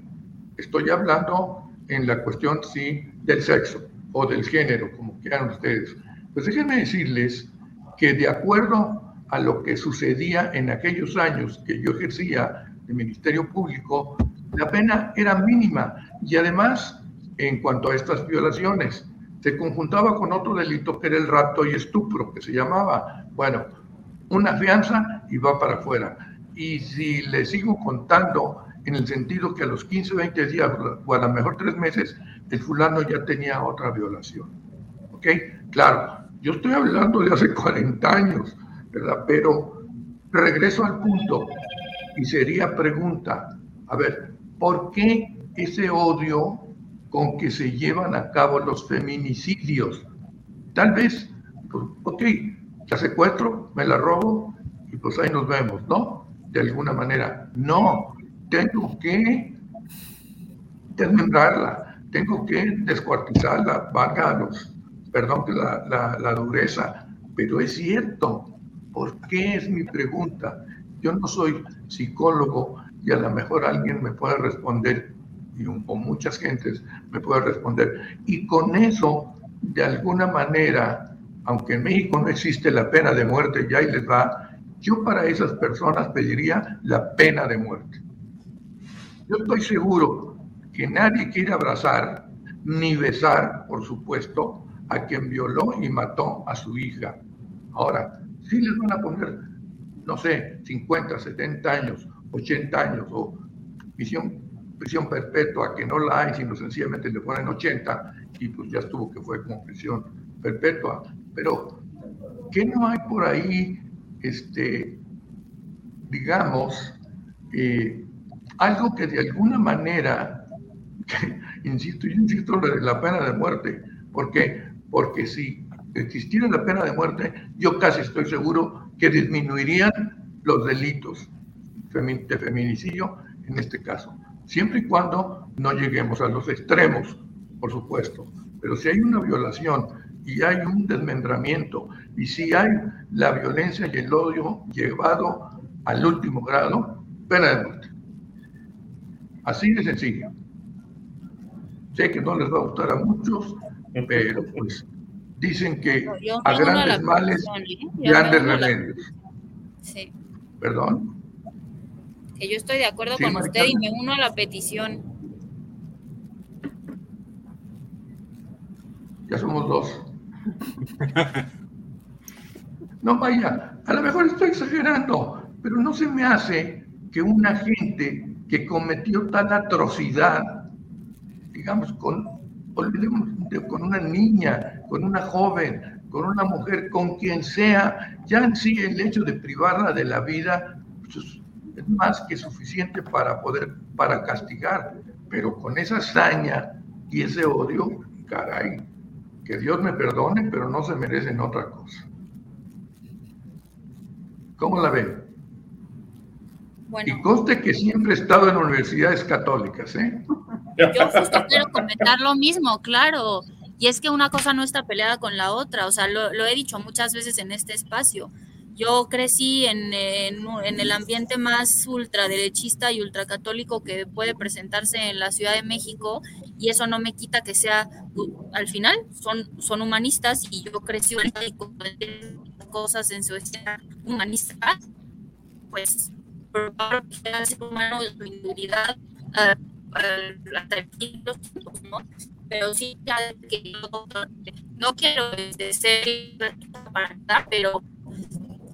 Estoy hablando en la cuestión, sí, del sexo o del género, como quieran ustedes. Pues déjenme decirles que de acuerdo a lo que sucedía en aquellos años que yo ejercía el Ministerio Público, la pena era mínima y además en cuanto a estas violaciones. Se conjuntaba con otro delito que era el rapto y estupro, que se llamaba, bueno, una fianza y va para afuera. Y si le sigo contando en el sentido que a los 15, 20 días o a lo mejor tres meses, el fulano ya tenía otra violación. ¿Ok? Claro, yo estoy hablando de hace 40 años, ¿verdad? Pero regreso al punto y sería pregunta, a ver, ¿por qué ese odio con que se llevan a cabo los feminicidios. Tal vez, pues, ok, la secuestro, me la robo y pues ahí nos vemos, ¿no? De alguna manera. No, tengo que desmembrarla, tengo que descuartizarla, valga los, perdón que la, la dureza, pero es cierto. ¿Por qué es mi pregunta? Yo no soy psicólogo y a lo mejor alguien me puede responder y o muchas gentes me pueden responder. Y con eso, de alguna manera, aunque en México no existe la pena de muerte, ya ahí les va, yo para esas personas pediría la pena de muerte. Yo estoy seguro que nadie quiere abrazar ni besar, por supuesto, a quien violó y mató a su hija. Ahora, si les van a poner, no sé, 50, 70 años, 80 años o misión prisión perpetua, que no la hay, sino sencillamente le ponen 80 y pues ya estuvo que fue como prisión perpetua. Pero, ¿qué no hay por ahí, este, digamos, eh, algo que de alguna manera, insisto, yo insisto, la pena de muerte. ¿Por qué? Porque si existiera la pena de muerte, yo casi estoy seguro que disminuirían los delitos de feminicidio en este caso, siempre y cuando no lleguemos a los extremos, por supuesto. Pero si hay una violación y hay un desmembramiento y si hay la violencia y el odio llevado al último grado, pena de muerte. Así de sencillo. Sé que no les va a gustar a muchos, pero pues dicen que a grandes males, ¿eh? grandes remedios. Sí. ¿Perdón? Que yo estoy de acuerdo con usted y me uno a la petición. Ya somos dos. No vaya, a lo mejor estoy exagerando, pero no se me hace que una gente que cometió tal atrocidad, digamos, con, olvidemos, con una niña, con una joven, con una mujer, con quien sea, ya en sí el hecho de privarla de la vida pues, es más que suficiente para poder, para castigar, pero con esa hazaña y ese odio, caray, que Dios me perdone, pero no se merecen otra cosa. ¿Cómo la ven? Y conste que siempre he estado en universidades católicas, ¿eh? Yo justo quiero comentar lo mismo, claro. Y es que una cosa no está peleada con la otra, o sea, lo, he dicho muchas veces en este espacio. Yo crecí en, en, el ambiente más ultraderechista y ultracatólico que puede presentarse en la Ciudad de México y eso no me quita que sea, al final, son, son humanistas y yo crecí con cosas en su humanista, pues favor, que ser humano su individualidad, ¿no? pero sí que no quiero este, ser pero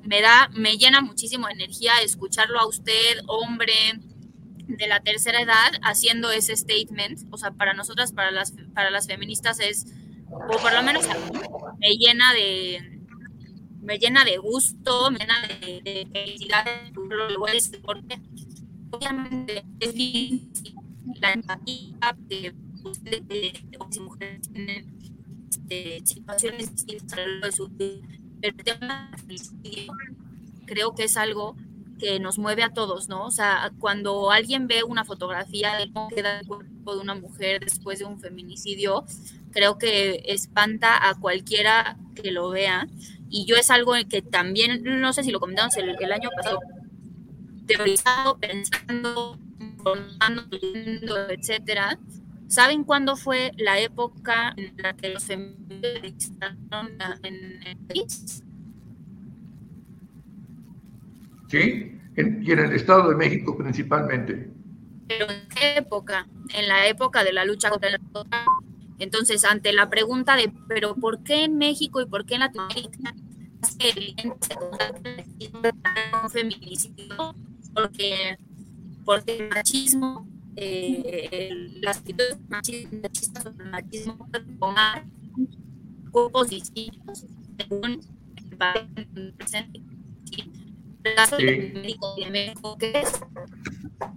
me da, me llena muchísimo energía escucharlo a usted, hombre de la tercera edad, haciendo ese statement. O sea, para nosotras, para las, para las feministas es, o por lo menos me llena de, me llena de gusto, me llena de, de felicidad, porque obviamente es difícil la empatía de de, mujeres tienen este, situaciones distintas de su vida. El tema creo que es algo que nos mueve a todos, ¿no? O sea, cuando alguien ve una fotografía de cómo queda el cuerpo de una mujer después de un feminicidio, creo que espanta a cualquiera que lo vea. Y yo es algo que también, no sé si lo comentamos el, el año pasado, teorizado, pensando, leyendo, etcétera, ¿Saben cuándo fue la época en la que los feministas en el país? Sí, y en el Estado de México principalmente. ¿Pero en qué época? En la época de la lucha contra el Entonces, ante la pregunta de, ¿pero por qué en México y por qué en Latinoamérica un feminicidio? Porque, porque el machismo eh, las actitudes machistas o el machismo pueden tomar cuerpos distintos según el papel presente. El caso del médico de México, que es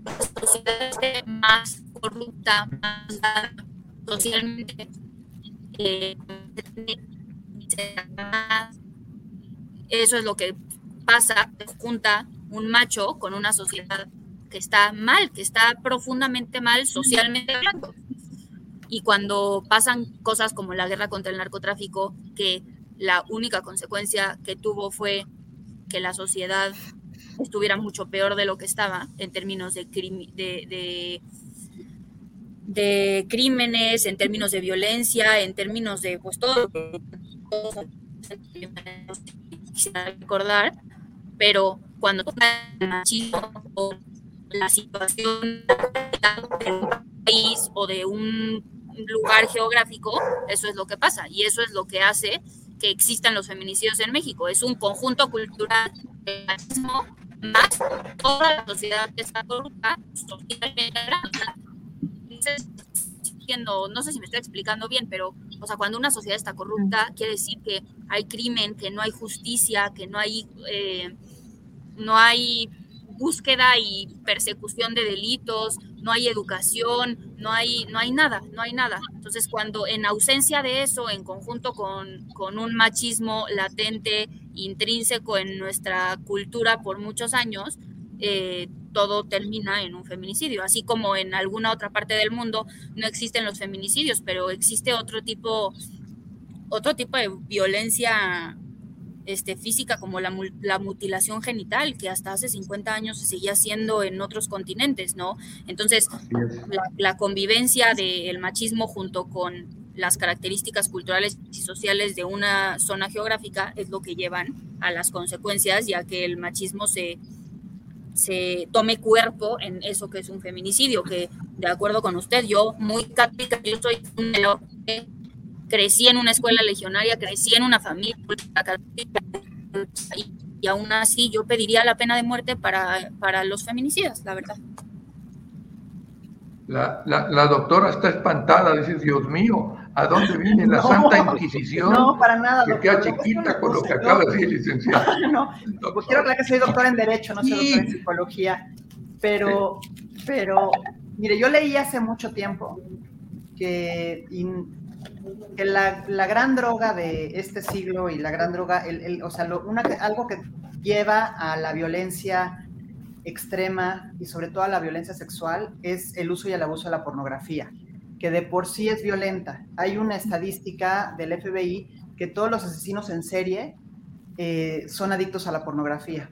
la sociedad más corrupta, más socialmente eh, eso es lo que pasa, junta un macho con una sociedad que está mal, que está profundamente mal socialmente hablando. Y cuando pasan cosas como la guerra contra el narcotráfico, que la única consecuencia que tuvo fue que la sociedad estuviera mucho peor de lo que estaba en términos de, de, de, crímenes, en términos de violencia, en términos de pues todo, recordar, pero cuando el machismo la situación de un país o de un lugar geográfico, eso es lo que pasa y eso es lo que hace que existan los feminicidios en México. Es un conjunto cultural más toda la sociedad que está corrupta socialmente no sé si me estoy explicando bien, pero, o sea, cuando una sociedad está corrupta, quiere decir que hay crimen, que no hay justicia, que no hay, eh, no hay búsqueda y persecución de delitos, no hay educación, no hay, no hay nada, no hay nada. Entonces, cuando en ausencia de eso, en conjunto con, con un machismo latente, intrínseco en nuestra cultura por muchos años, eh, todo termina en un feminicidio, así como en alguna otra parte del mundo no existen los feminicidios, pero existe otro tipo, otro tipo de violencia este, física como la, mutilación genital, que hasta hace 50 años se seguía haciendo en otros continentes, ¿no? Entonces, la, convivencia del machismo junto con las características culturales y sociales de una zona geográfica es lo que llevan a las consecuencias, ya que el machismo se, se tome cuerpo en eso que es un feminicidio, que de acuerdo con usted, yo muy católica, yo soy un crecí en una escuela legionaria, crecí en una familia y, y aún así yo pediría la pena de muerte para, para los feminicidas, la verdad. La, la, doctora está espantada, dice, Dios mío, ¿a dónde viene la Santa Inquisición? No, para nada. Que queda chiquita con lo que acaba de decir, licenciado. no, pues quiero aclarar que soy doctora en Derecho, no soy doctora en Psicología, pero, pero, mire, yo leí hace mucho tiempo que que la, gran droga de este siglo y la gran droga, el, o sea, algo que lleva a la violencia extrema y sobre todo a la violencia sexual es el uso y el abuso de la pornografía, que de por sí es violenta. Hay una estadística del FBI que todos los asesinos en serie eh, son adictos a la pornografía.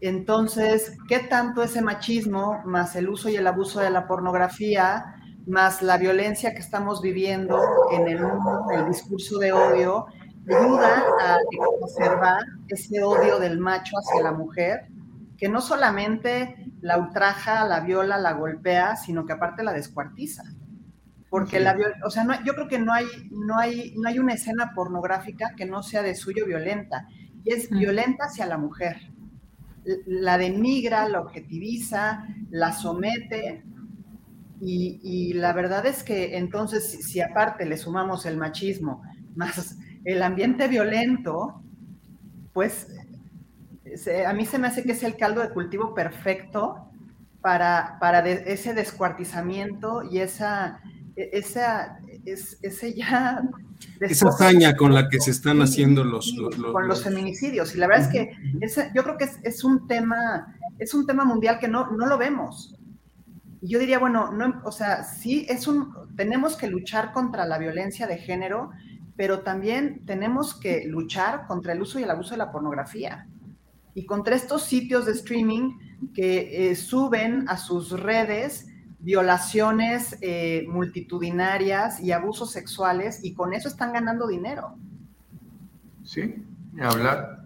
Entonces, ¿qué tanto ese machismo más el uso y el abuso de la pornografía más la violencia que estamos viviendo en el mundo, el discurso de odio, ayuda a observar ese odio del macho hacia la mujer, que no solamente la ultraja, la viola, la golpea, sino que aparte la descuartiza. Porque la o sea, no, yo creo que no hay, no, hay, no hay una escena pornográfica que no sea de suyo violenta, y es violenta hacia la mujer. La denigra, la objetiviza, la somete, y, la verdad es que entonces, si, aparte le sumamos el machismo más el ambiente violento, pues a mí se me hace que es el caldo de cultivo perfecto para, para ese descuartizamiento y esa, e, esa, ese ya... Esa hazaña con la que se están haciendo los, Con los feminicidios. Y la verdad es que yo creo que es, es, un tema, es un tema mundial que no, no lo vemos. Y yo diría, bueno, no, o sea, sí, es un, tenemos que luchar contra la violencia de género, pero también tenemos que luchar contra el uso y el abuso de la pornografía. Y contra estos sitios de streaming que eh, suben a sus redes violaciones eh, multitudinarias y abusos sexuales y con eso están ganando dinero. Sí, hablar.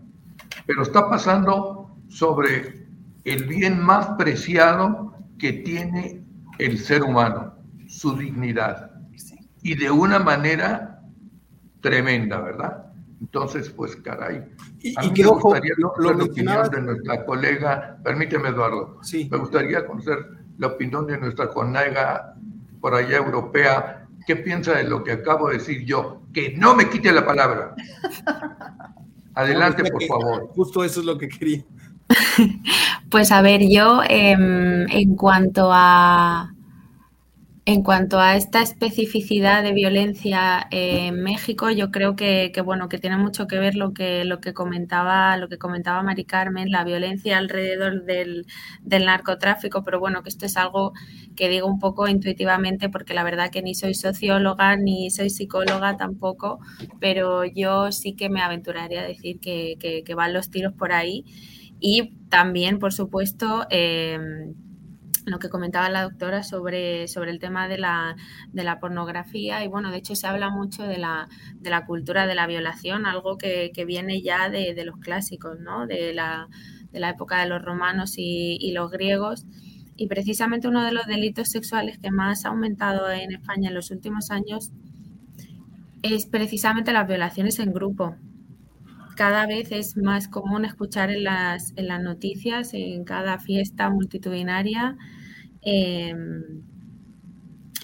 Pero está pasando sobre el bien más preciado que tiene el ser humano, su dignidad, y de una manera tremenda, ¿verdad? Entonces, pues caray. Y, a mí me gustaría conocer la opinión de nuestra colega, permíteme Eduardo, sí. me gustaría conocer la opinión de nuestra colega por allá europea, ¿qué piensa de lo que acabo de decir yo? Que no me quite la palabra. Adelante, por favor. Justo eso es lo que quería. Pues a ver, yo em, en cuanto a en cuanto a esta especificidad de violencia en México, yo creo que, bueno que tiene mucho que ver lo que lo que comentaba lo que comentaba Mari Carmen, la violencia alrededor del, del narcotráfico, pero bueno que esto es algo que digo un poco intuitivamente porque la verdad que ni soy socióloga ni soy psicóloga tampoco, pero yo sí que me aventuraría a decir que, que van los tiros por ahí. Y también, por supuesto, em, lo que comentaba la doctora sobre, sobre el tema de la, de la, pornografía y bueno, de hecho se habla mucho de la, de la cultura de la violación, algo que, viene ya de, los clásicos, ¿no? de, la, de la época de los romanos y, los griegos. Y precisamente uno de los delitos sexuales que más ha aumentado en España en los últimos años es precisamente las violaciones en grupo cada vez es más común escuchar en las, en las noticias, en cada fiesta multitudinaria, em,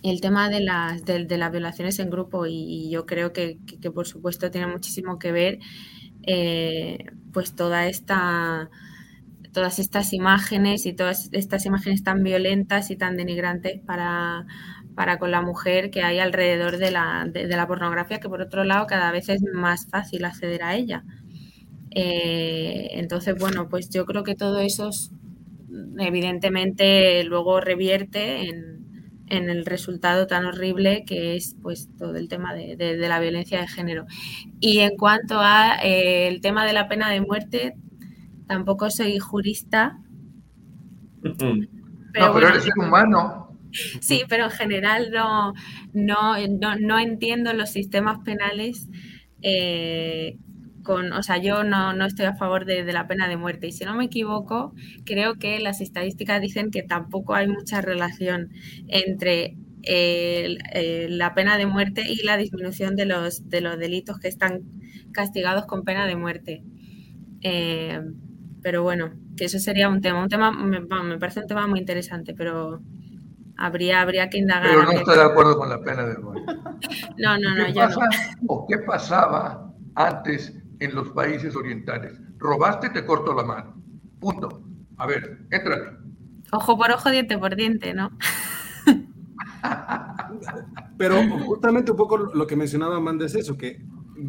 el tema de las, de, las violaciones en grupo y, yo creo que, por supuesto tiene muchísimo que ver eh, pues toda esta todas estas imágenes y todas estas imágenes tan violentas y tan denigrantes para, para con la mujer que hay alrededor de la, de, la, pornografía, que por otro lado cada vez es más fácil acceder a ella. Eh, entonces, bueno, pues yo creo que todo eso evidentemente luego revierte en, en, el resultado tan horrible que es pues todo el tema de, de, la violencia de género. Y en cuanto a eh, el tema de la pena de muerte, tampoco soy jurista. Pero no, pero eres humano. Sí, pero en general no, no, no, entiendo los sistemas penales. Eh, con, o sea, yo no, no estoy a favor de, de, la pena de muerte. Y si no me equivoco, creo que las estadísticas dicen que tampoco hay mucha relación entre la pena de muerte y la disminución de los, de los delitos que están castigados con pena de muerte. Eh, pero bueno, que eso sería un tema. Un tema me, me, parece un tema muy interesante, pero habría, habría que indagar. Pero no estoy de acuerdo con la pena de muerte. no, no, no, yo no. ¿O qué pasaba antes en los países orientales? Robaste, te corto la mano. Punto. A ver, entrale. Ojo por ojo, diente por diente, ¿no? Pero justamente un poco lo que mencionaba Amanda es eso, que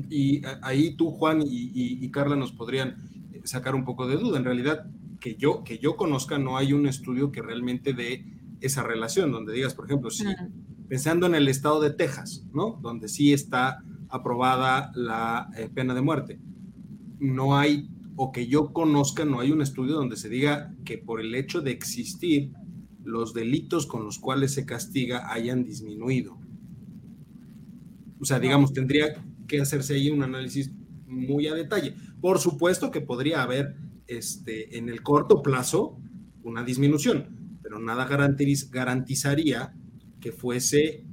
y ahí tú, Juan y, y Carla nos podrían sacar un poco de duda. En realidad, que yo, que yo conozca, no hay un estudio que realmente dé esa relación, donde digas, por ejemplo, si pensando en el estado de Texas, ¿no? Donde sí está aprobada la eh, pena de muerte. No hay, o que yo conozca, no hay un estudio donde se diga que por el hecho de existir, los delitos con los cuales se castiga hayan disminuido. O sea, digamos, tendría que hacerse ahí un análisis muy a detalle. Por supuesto que podría haber este, en el corto plazo una disminución, pero nada garantizaría que fuese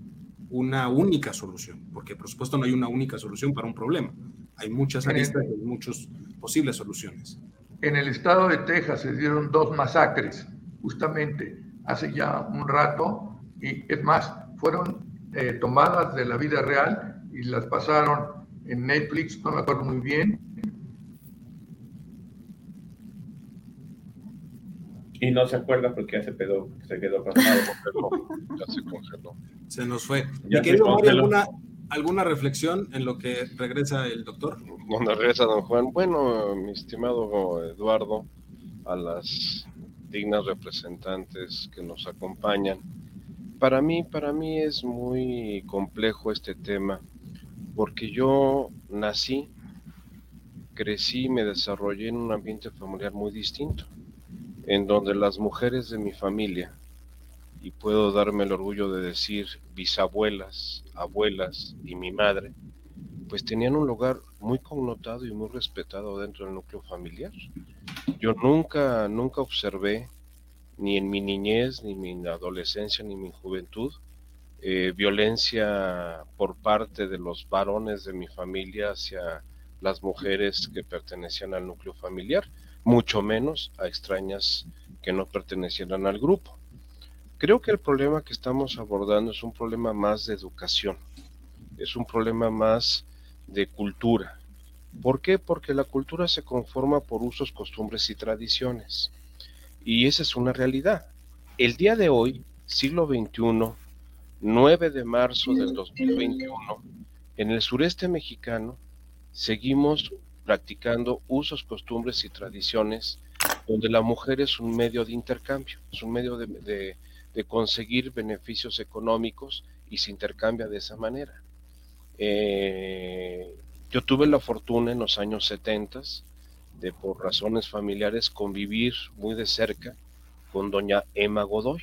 una única solución, porque por supuesto no hay una única solución para un problema. Hay muchas aristas y muchas posibles soluciones. En el estado de Texas se dieron dos masacres, justamente hace ya un rato, y es más, fueron eh, tomadas de la vida real y las pasaron en Netflix, no me acuerdo muy bien. Y no se acuerda porque ya se, quedó, se quedó congelado. ya se congeló. Se nos fue. ¿Y querido alguna, alguna reflexión en lo que regresa el doctor? Cuando regresa don Juan. Bueno, mi estimado Eduardo, a las dignas representantes que nos acompañan. Para mí, para mí es muy complejo este tema porque yo nací, crecí y me desarrollé en un ambiente familiar muy distinto, en donde las mujeres de mi familia, y puedo darme el orgullo de decir bisabuelas, abuelas y mi madre, pues tenían un lugar muy connotado y muy respetado dentro del núcleo familiar. Yo nunca, nunca observé, ni en mi niñez, ni en mi adolescencia, ni en mi juventud, eh, violencia por parte de los varones de mi familia hacia las mujeres que pertenecían al núcleo familiar, mucho menos a extrañas que no pertenecieran al grupo. Creo que el problema que estamos abordando es un problema más de educación, es un problema más de cultura. ¿Por qué? Porque la cultura se conforma por usos, costumbres y tradiciones. Y esa es una realidad. El día de hoy, siglo XXI, 9 de marzo del 2021, en el sureste mexicano, seguimos practicando usos, costumbres y tradiciones donde la mujer es un medio de intercambio, es un medio de, conseguir beneficios económicos y se intercambia de esa manera. Eh, yo tuve la fortuna en los años 70 de, por razones familiares, convivir muy de cerca con doña Emma Godoy.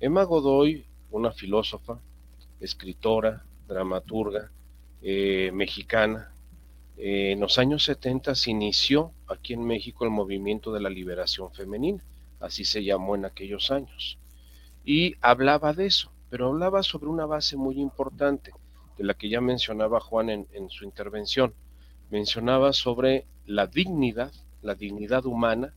Emma Godoy una filósofa, escritora, dramaturga eh, mexicana. Eh, en los años 70 se inició aquí en México el movimiento de la liberación femenina, así se llamó en aquellos años. Y hablaba de eso, pero hablaba sobre una base muy importante, de la que ya mencionaba Juan en, en su intervención. Mencionaba sobre la dignidad, la dignidad humana,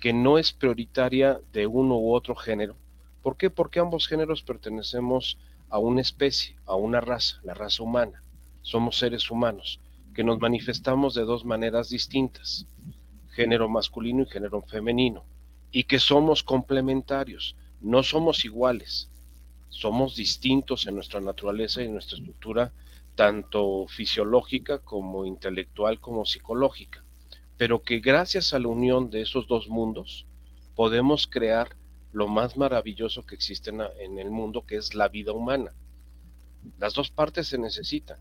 que no es prioritaria de uno u otro género, ¿Por qué? Porque ambos géneros pertenecemos a una especie, a una raza, la raza humana. Somos seres humanos que nos manifestamos de dos maneras distintas. género masculino y género femenino, y que somos complementarios, no somos iguales, somos distintos en nuestra naturaleza y en nuestra estructura, tanto fisiológica como intelectual como psicológica, pero que gracias a la unión de esos dos mundos podemos crear lo más maravilloso que existe en el mundo, que es la vida humana. Las dos partes se necesitan,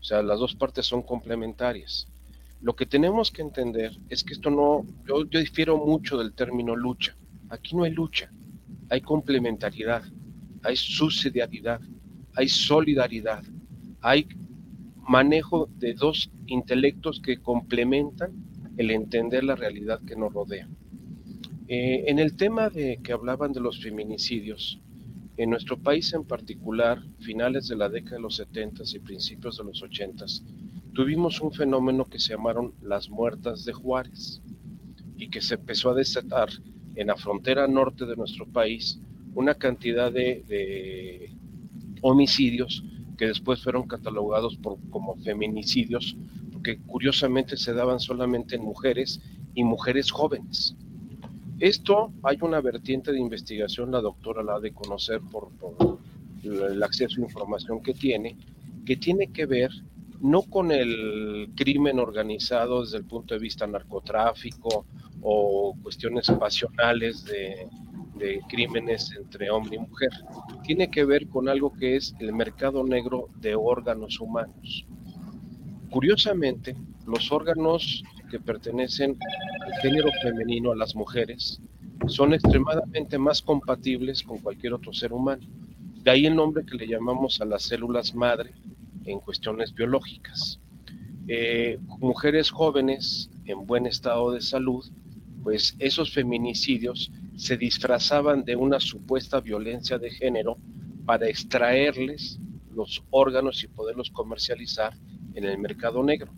o sea, las dos partes son complementarias. Lo que tenemos que entender es que esto no, yo, yo difiero mucho del término lucha. Aquí no hay lucha, hay complementariedad, hay subsidiariedad, hay solidaridad, hay manejo de dos intelectos que complementan el entender la realidad que nos rodea. Eh, en el tema de que hablaban de los feminicidios, en nuestro país en particular, finales de la década de los 70 y principios de los 80, tuvimos un fenómeno que se llamaron las muertas de Juárez y que se empezó a desatar en la frontera norte de nuestro país una cantidad de, homicidios que después fueron catalogados como feminicidios, porque curiosamente se daban solamente en mujeres y mujeres jóvenes. Esto hay una vertiente de investigación, la doctora la ha de conocer por, el acceso a información que tiene, que tiene que ver no con el crimen organizado desde el punto de vista narcotráfico o cuestiones pasionales de, de crímenes entre hombre y mujer. Tiene que ver con algo que es el mercado negro de órganos humanos. Curiosamente, los órganos que pertenecen al género femenino, a las mujeres, son extremadamente más compatibles con cualquier otro ser humano. De ahí el nombre que le llamamos a las células madre en cuestiones biológicas. Eh, mujeres jóvenes en buen estado de salud, pues esos feminicidios se disfrazaban de una supuesta violencia de género para extraerles los órganos y poderlos comercializar en el mercado negro.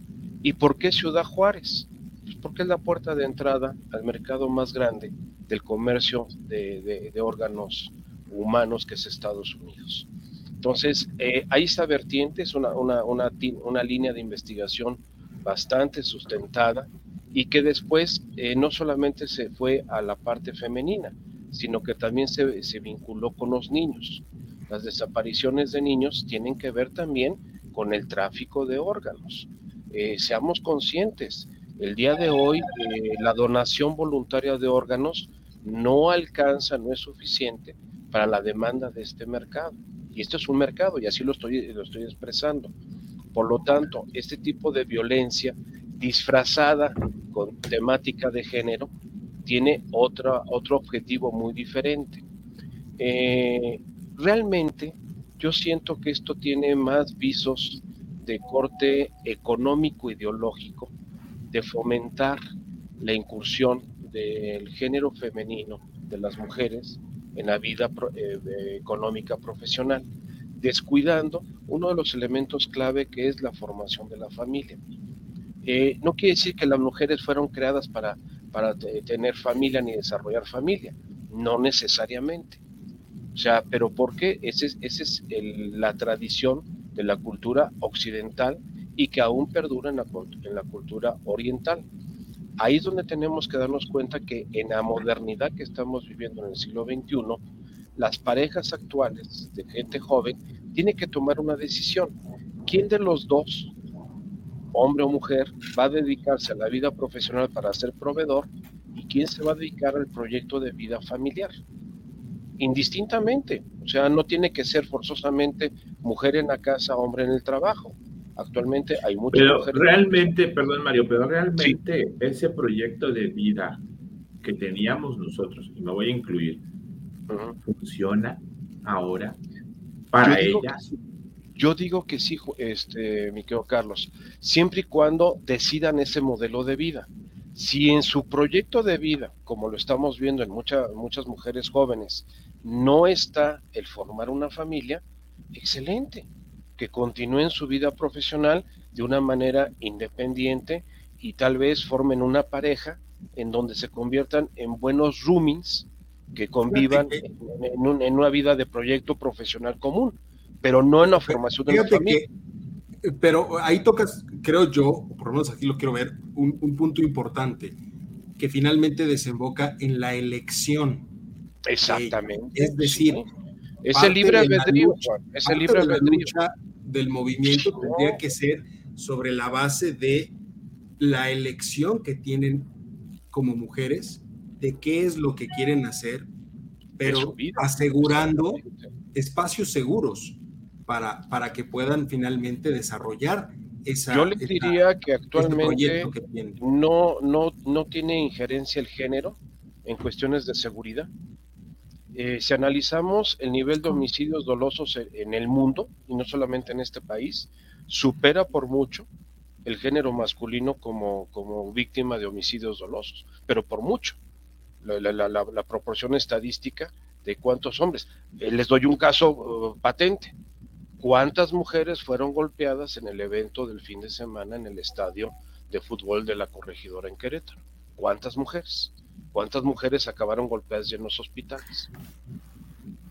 ¿Y por qué Ciudad Juárez? Pues porque es la puerta de entrada al mercado más grande del comercio de, órganos humanos que es Estados Unidos. Entonces, eh, ahí está vertiente, es una, una, una, línea de investigación bastante sustentada y que después eh, no solamente se fue a la parte femenina, sino que también se, se, vinculó con los niños. Las desapariciones de niños tienen que ver también con el tráfico de órganos. Eh, seamos conscientes, el día de hoy eh, la donación voluntaria de órganos no alcanza, no es suficiente para la demanda de este mercado. Y esto es un mercado y así lo estoy, lo estoy expresando. Por lo tanto, este tipo de violencia disfrazada con temática de género tiene otra, otro objetivo muy diferente. Eh, realmente yo siento que esto tiene más visos de corte económico ideológico, de fomentar la incursión del género femenino de las mujeres en la vida eh, económica profesional, descuidando uno de los elementos clave que es la formación de la familia. Eh, no quiere decir que las mujeres fueron creadas para, para tener familia ni desarrollar familia, no necesariamente. O sea, pero ¿por qué? Esa es, ese es la tradición de la cultura occidental y que aún perdura en la, cultura oriental. Ahí es donde tenemos que darnos cuenta que en la modernidad que estamos viviendo en el siglo XXI, las parejas actuales de gente joven tienen que tomar una decisión. ¿Quién de los dos, hombre o mujer, va a dedicarse a la vida profesional para ser proveedor y quién se va a dedicar al proyecto de vida familiar? Indistintamente, o sea, no tiene que ser forzosamente mujer en la casa, hombre en el trabajo. Actualmente hay muchas pero Realmente, perdón Mario, pero realmente ese proyecto de vida que teníamos nosotros, y me voy a incluir, funciona ahora para ellas. Yo digo que sí, este, mi querido Carlos, siempre y cuando decidan ese modelo de vida. Si en su proyecto de vida, como lo estamos viendo en muchas muchas mujeres jóvenes, no está el formar una familia, excelente, que continúen su vida profesional de una manera independiente y tal vez formen una pareja en donde se conviertan en buenos roomings que convivan en, una vida de proyecto profesional común, pero no en la formación de una familia. pero ahí tocas, creo yo, por lo menos aquí lo quiero ver, un, punto importante. que finalmente desemboca en la elección. Exactamente. es decir, es el libre albedrío, es el libre albedrío. del movimiento tendría que ser sobre la base de la elección que tienen como mujeres de qué es lo que quieren hacer, pero asegurando espacios seguros para, para que puedan finalmente desarrollar esa, Yo le diría que actualmente no, no, no tiene injerencia el género en cuestiones de seguridad. Eh, si analizamos el nivel de homicidios dolosos en el mundo, y no solamente en este país, supera por mucho el género masculino como, como víctima de homicidios dolosos, pero por mucho. La, proporción estadística de cuántos hombres. Eh, les doy un caso uh, patente. ¿Cuántas mujeres fueron golpeadas en el evento del fin de semana en el estadio de fútbol de la corregidora en Querétaro? ¿Cuántas mujeres? ¿Cuántas mujeres acabaron golpeadas en los hospitales?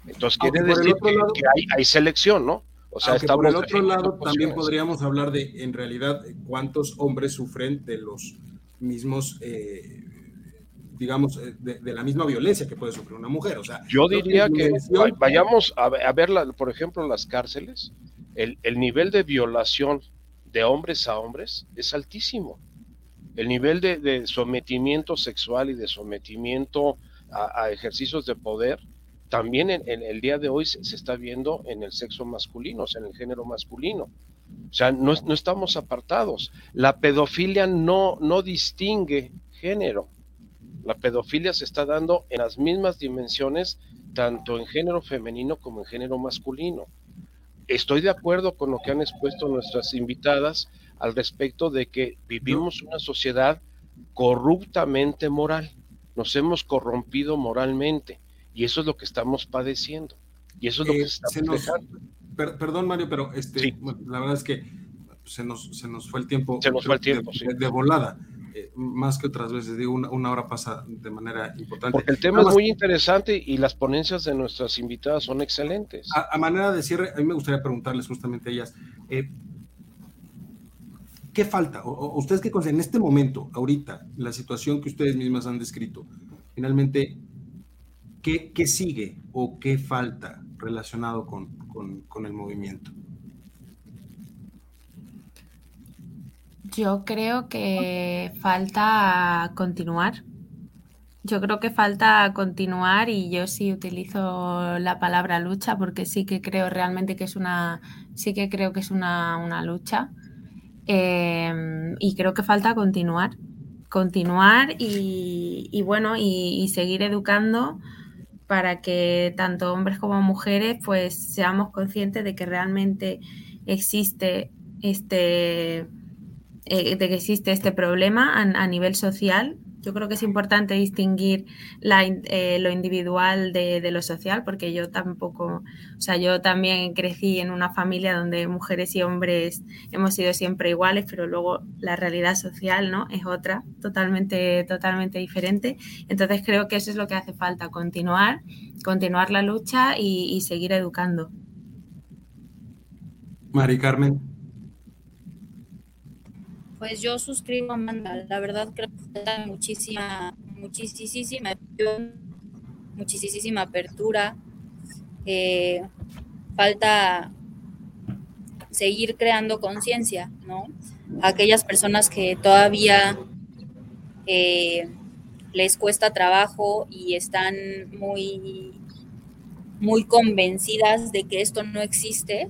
Entonces quiere decir que, hay, selección, ¿no? O sea, por el otro lado, también podríamos hablar de, en realidad, cuántos hombres sufren de los mismos, eh, digamos, eh, de, la misma violencia que puede sufrir una mujer. O sea, yo diría que, vayamos a, ver, por ejemplo, las cárceles, el, nivel de violación de hombres a hombres es altísimo. El nivel de, sometimiento sexual y de sometimiento a ejercicios de poder también en, el día de hoy se, está viendo en el sexo masculino, o en el género masculino. O sea, no, no estamos apartados. La pedofilia no, no distingue género. La pedofilia se está dando en las mismas dimensiones, tanto en género femenino como en género masculino. Estoy de acuerdo con lo que han expuesto nuestras invitadas al respecto de que vivimos una sociedad corruptamente moral. Nos hemos corrompido moralmente y eso es lo que estamos padeciendo. Y eso es lo que eh, se nos, perdón, Mario, pero este, la verdad es que se nos, se nos fue el tiempo. Se nos fue el tiempo, de, de, volada. Eh, más que otras veces, digo, una, hora pasa de manera importante. Porque el tema es muy interesante y las ponencias de nuestras invitadas son excelentes. A, manera de cierre, a mí me gustaría preguntarles justamente a ellas, eh, ¿qué falta? Ustedes qué consideran en este momento, ahorita, la situación que ustedes mismas han descrito, finalmente, ¿Qué, sigue o qué falta relacionado con, el movimiento? Yo creo que falta continuar. Yo creo que falta continuar y yo sí utilizo la palabra lucha porque sí que creo realmente que es una, sí que creo que es una, lucha. Em, y creo que falta continuar. Continuar y, bueno, y seguir educando para que tanto hombres como mujeres pues seamos conscientes de que realmente existe este eh, de que existe este problema a nivel social yo creo que es importante distinguir eh, lo individual de, lo social, porque yo tampoco, o sea, yo también crecí en una familia donde mujeres y hombres hemos sido siempre iguales, pero luego la realidad social, ¿no? Es otra, totalmente, totalmente diferente. Entonces creo que eso es lo que hace falta, continuar, continuar la lucha y, y seguir educando. Mari Carmen. Pues yo suscribo a Amanda, la verdad creo que falta muchísima, muchísima, muchísima apertura, eh, falta seguir creando conciencia, ¿no? Aquellas personas que todavía eh, les cuesta trabajo y están muy, muy convencidas de que esto no existe,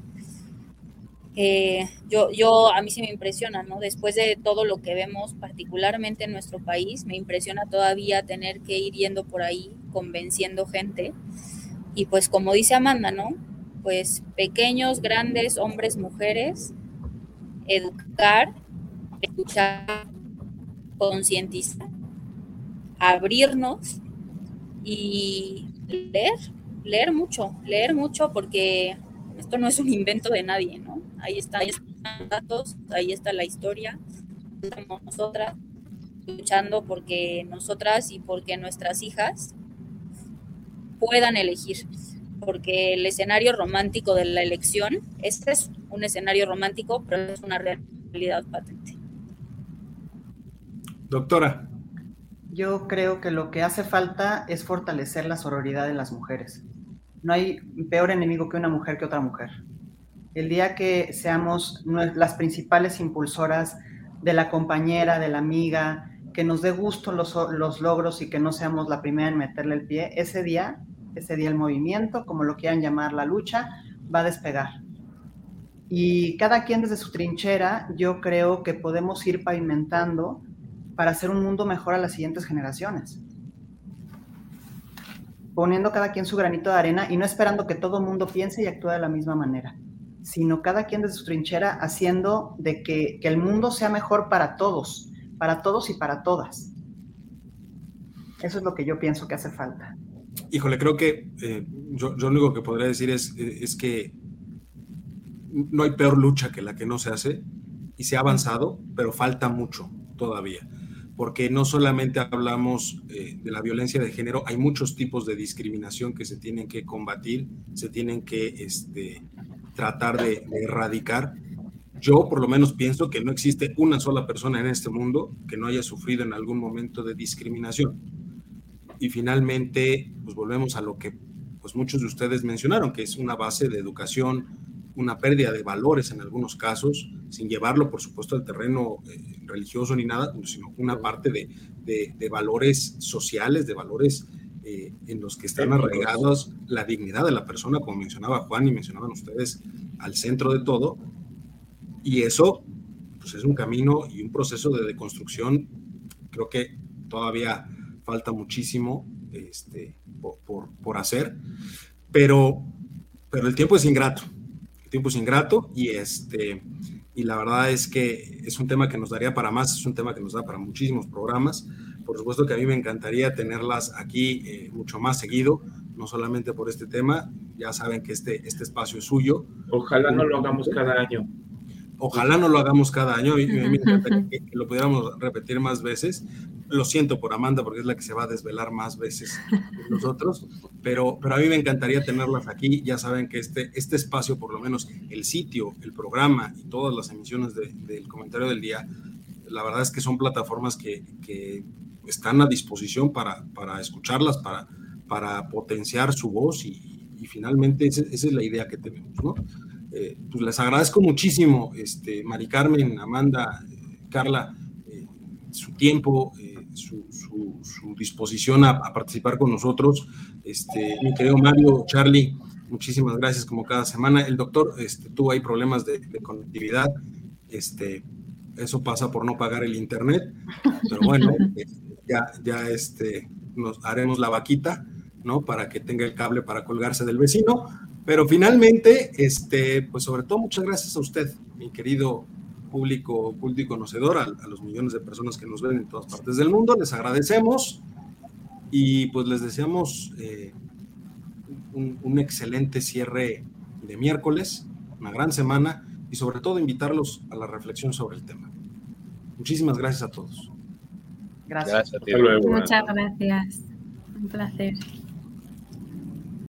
eh, yo, yo, a mí sí me impresiona, ¿no? Después de todo lo que vemos, particularmente en nuestro país, me impresiona todavía tener que ir yendo por ahí convenciendo gente. Y pues como dice Amanda, ¿no? Pues pequeños, grandes, hombres, mujeres, educar, escuchar, concientizar, abrirnos y leer, leer mucho, leer mucho porque esto no es un invento de nadie, ¿no? ahí, está, ahí están los datos, ahí está la historia. Estamos nosotras luchando porque nosotras y porque nuestras hijas puedan elegir, porque el escenario romántico de la elección, este es un escenario romántico, pero es una realidad patente. Doctora. yo creo que lo que hace falta es fortalecer la sororidad en las mujeres. No hay peor enemigo que una mujer que otra mujer. El día que seamos las principales impulsoras de la compañera, de la amiga, que nos dé gusto los, los, logros y que no seamos la primera en meterle el pie, ese día, ese día el movimiento, como lo quieran llamar la lucha, va a despegar. Y cada quien desde su trinchera, yo creo que podemos ir pavimentando para hacer un mundo mejor a las siguientes generaciones. Poniendo cada quien su granito de arena y no esperando que todo el mundo piense y actúe de la misma manera, sino cada quien desde su trinchera haciendo de que, que el mundo sea mejor para todos, para todos y para todas. Eso es lo que yo pienso que hace falta. Híjole, creo que eh, yo, yo, lo único que podría decir es, es que no hay peor lucha que la que no se hace y se ha avanzado, pero falta mucho todavía, porque no solamente hablamos eh, de la violencia de género, hay muchos tipos de discriminación que se tienen que combatir, se tienen que este, tratar de, de erradicar. Yo por lo menos pienso que no existe una sola persona en este mundo que no haya sufrido en algún momento de discriminación. Y finalmente, pues volvemos a lo que pues muchos de ustedes mencionaron, que es una base de educación, una pérdida de valores en algunos casos, sin llevarlo, por supuesto, al terreno eh, religioso ni nada, sino una parte de, de, valores sociales, de valores eh, en los que están arraigados la dignidad de la persona, como mencionaba Juan y mencionaban ustedes, al centro de todo. Y eso pues, es un camino y un proceso de deconstrucción, creo que todavía falta muchísimo este, por, por, por hacer, pero, pero el tiempo es ingrato tiempo es ingrato y este y la verdad es que es un tema que nos daría para más, es un tema que nos da para muchísimos programas. Por supuesto que a mí me encantaría tenerlas aquí eh, mucho más seguido, no solamente por este tema, ya saben que este, este espacio es suyo. Ojalá no lo hagamos cada año. Ojalá no lo hagamos cada año, y me encantaría que, lo pudiéramos repetir más veces. Lo siento por Amanda, porque es la que se va a desvelar más veces que nosotros, pero, pero a mí me encantaría tenerlas aquí. Ya saben que este, este espacio, por lo menos el sitio, el programa y todas las emisiones del comentario del día, la verdad es que son plataformas que, que están a disposición para, para escucharlas, para, para potenciar su voz y, finalmente esa, esa, es la idea que tenemos, ¿no? Eh, pues les agradezco muchísimo, este, Mari Carmen, Amanda, Carla, eh, su tiempo, eh, su, su, disposición a, participar con nosotros. Este, mi querido Mario, Charlie, muchísimas gracias como cada semana. El doctor este, tuvo ahí problemas de, de, conectividad. Este, eso pasa por no pagar el internet, pero bueno, ya, ya este, nos haremos la vaquita, ¿no? Para que tenga el cable para colgarse del vecino. Pero finalmente, este, pues sobre todo muchas gracias a usted, mi querido público culto y conocedor, a, los millones de personas que nos ven en todas partes del mundo. Les agradecemos y pues les deseamos eh, un, un, excelente cierre de miércoles, una gran semana y sobre todo invitarlos a la reflexión sobre el tema. Muchísimas gracias a todos. Gracias. gracias Muchas gracias. Un placer.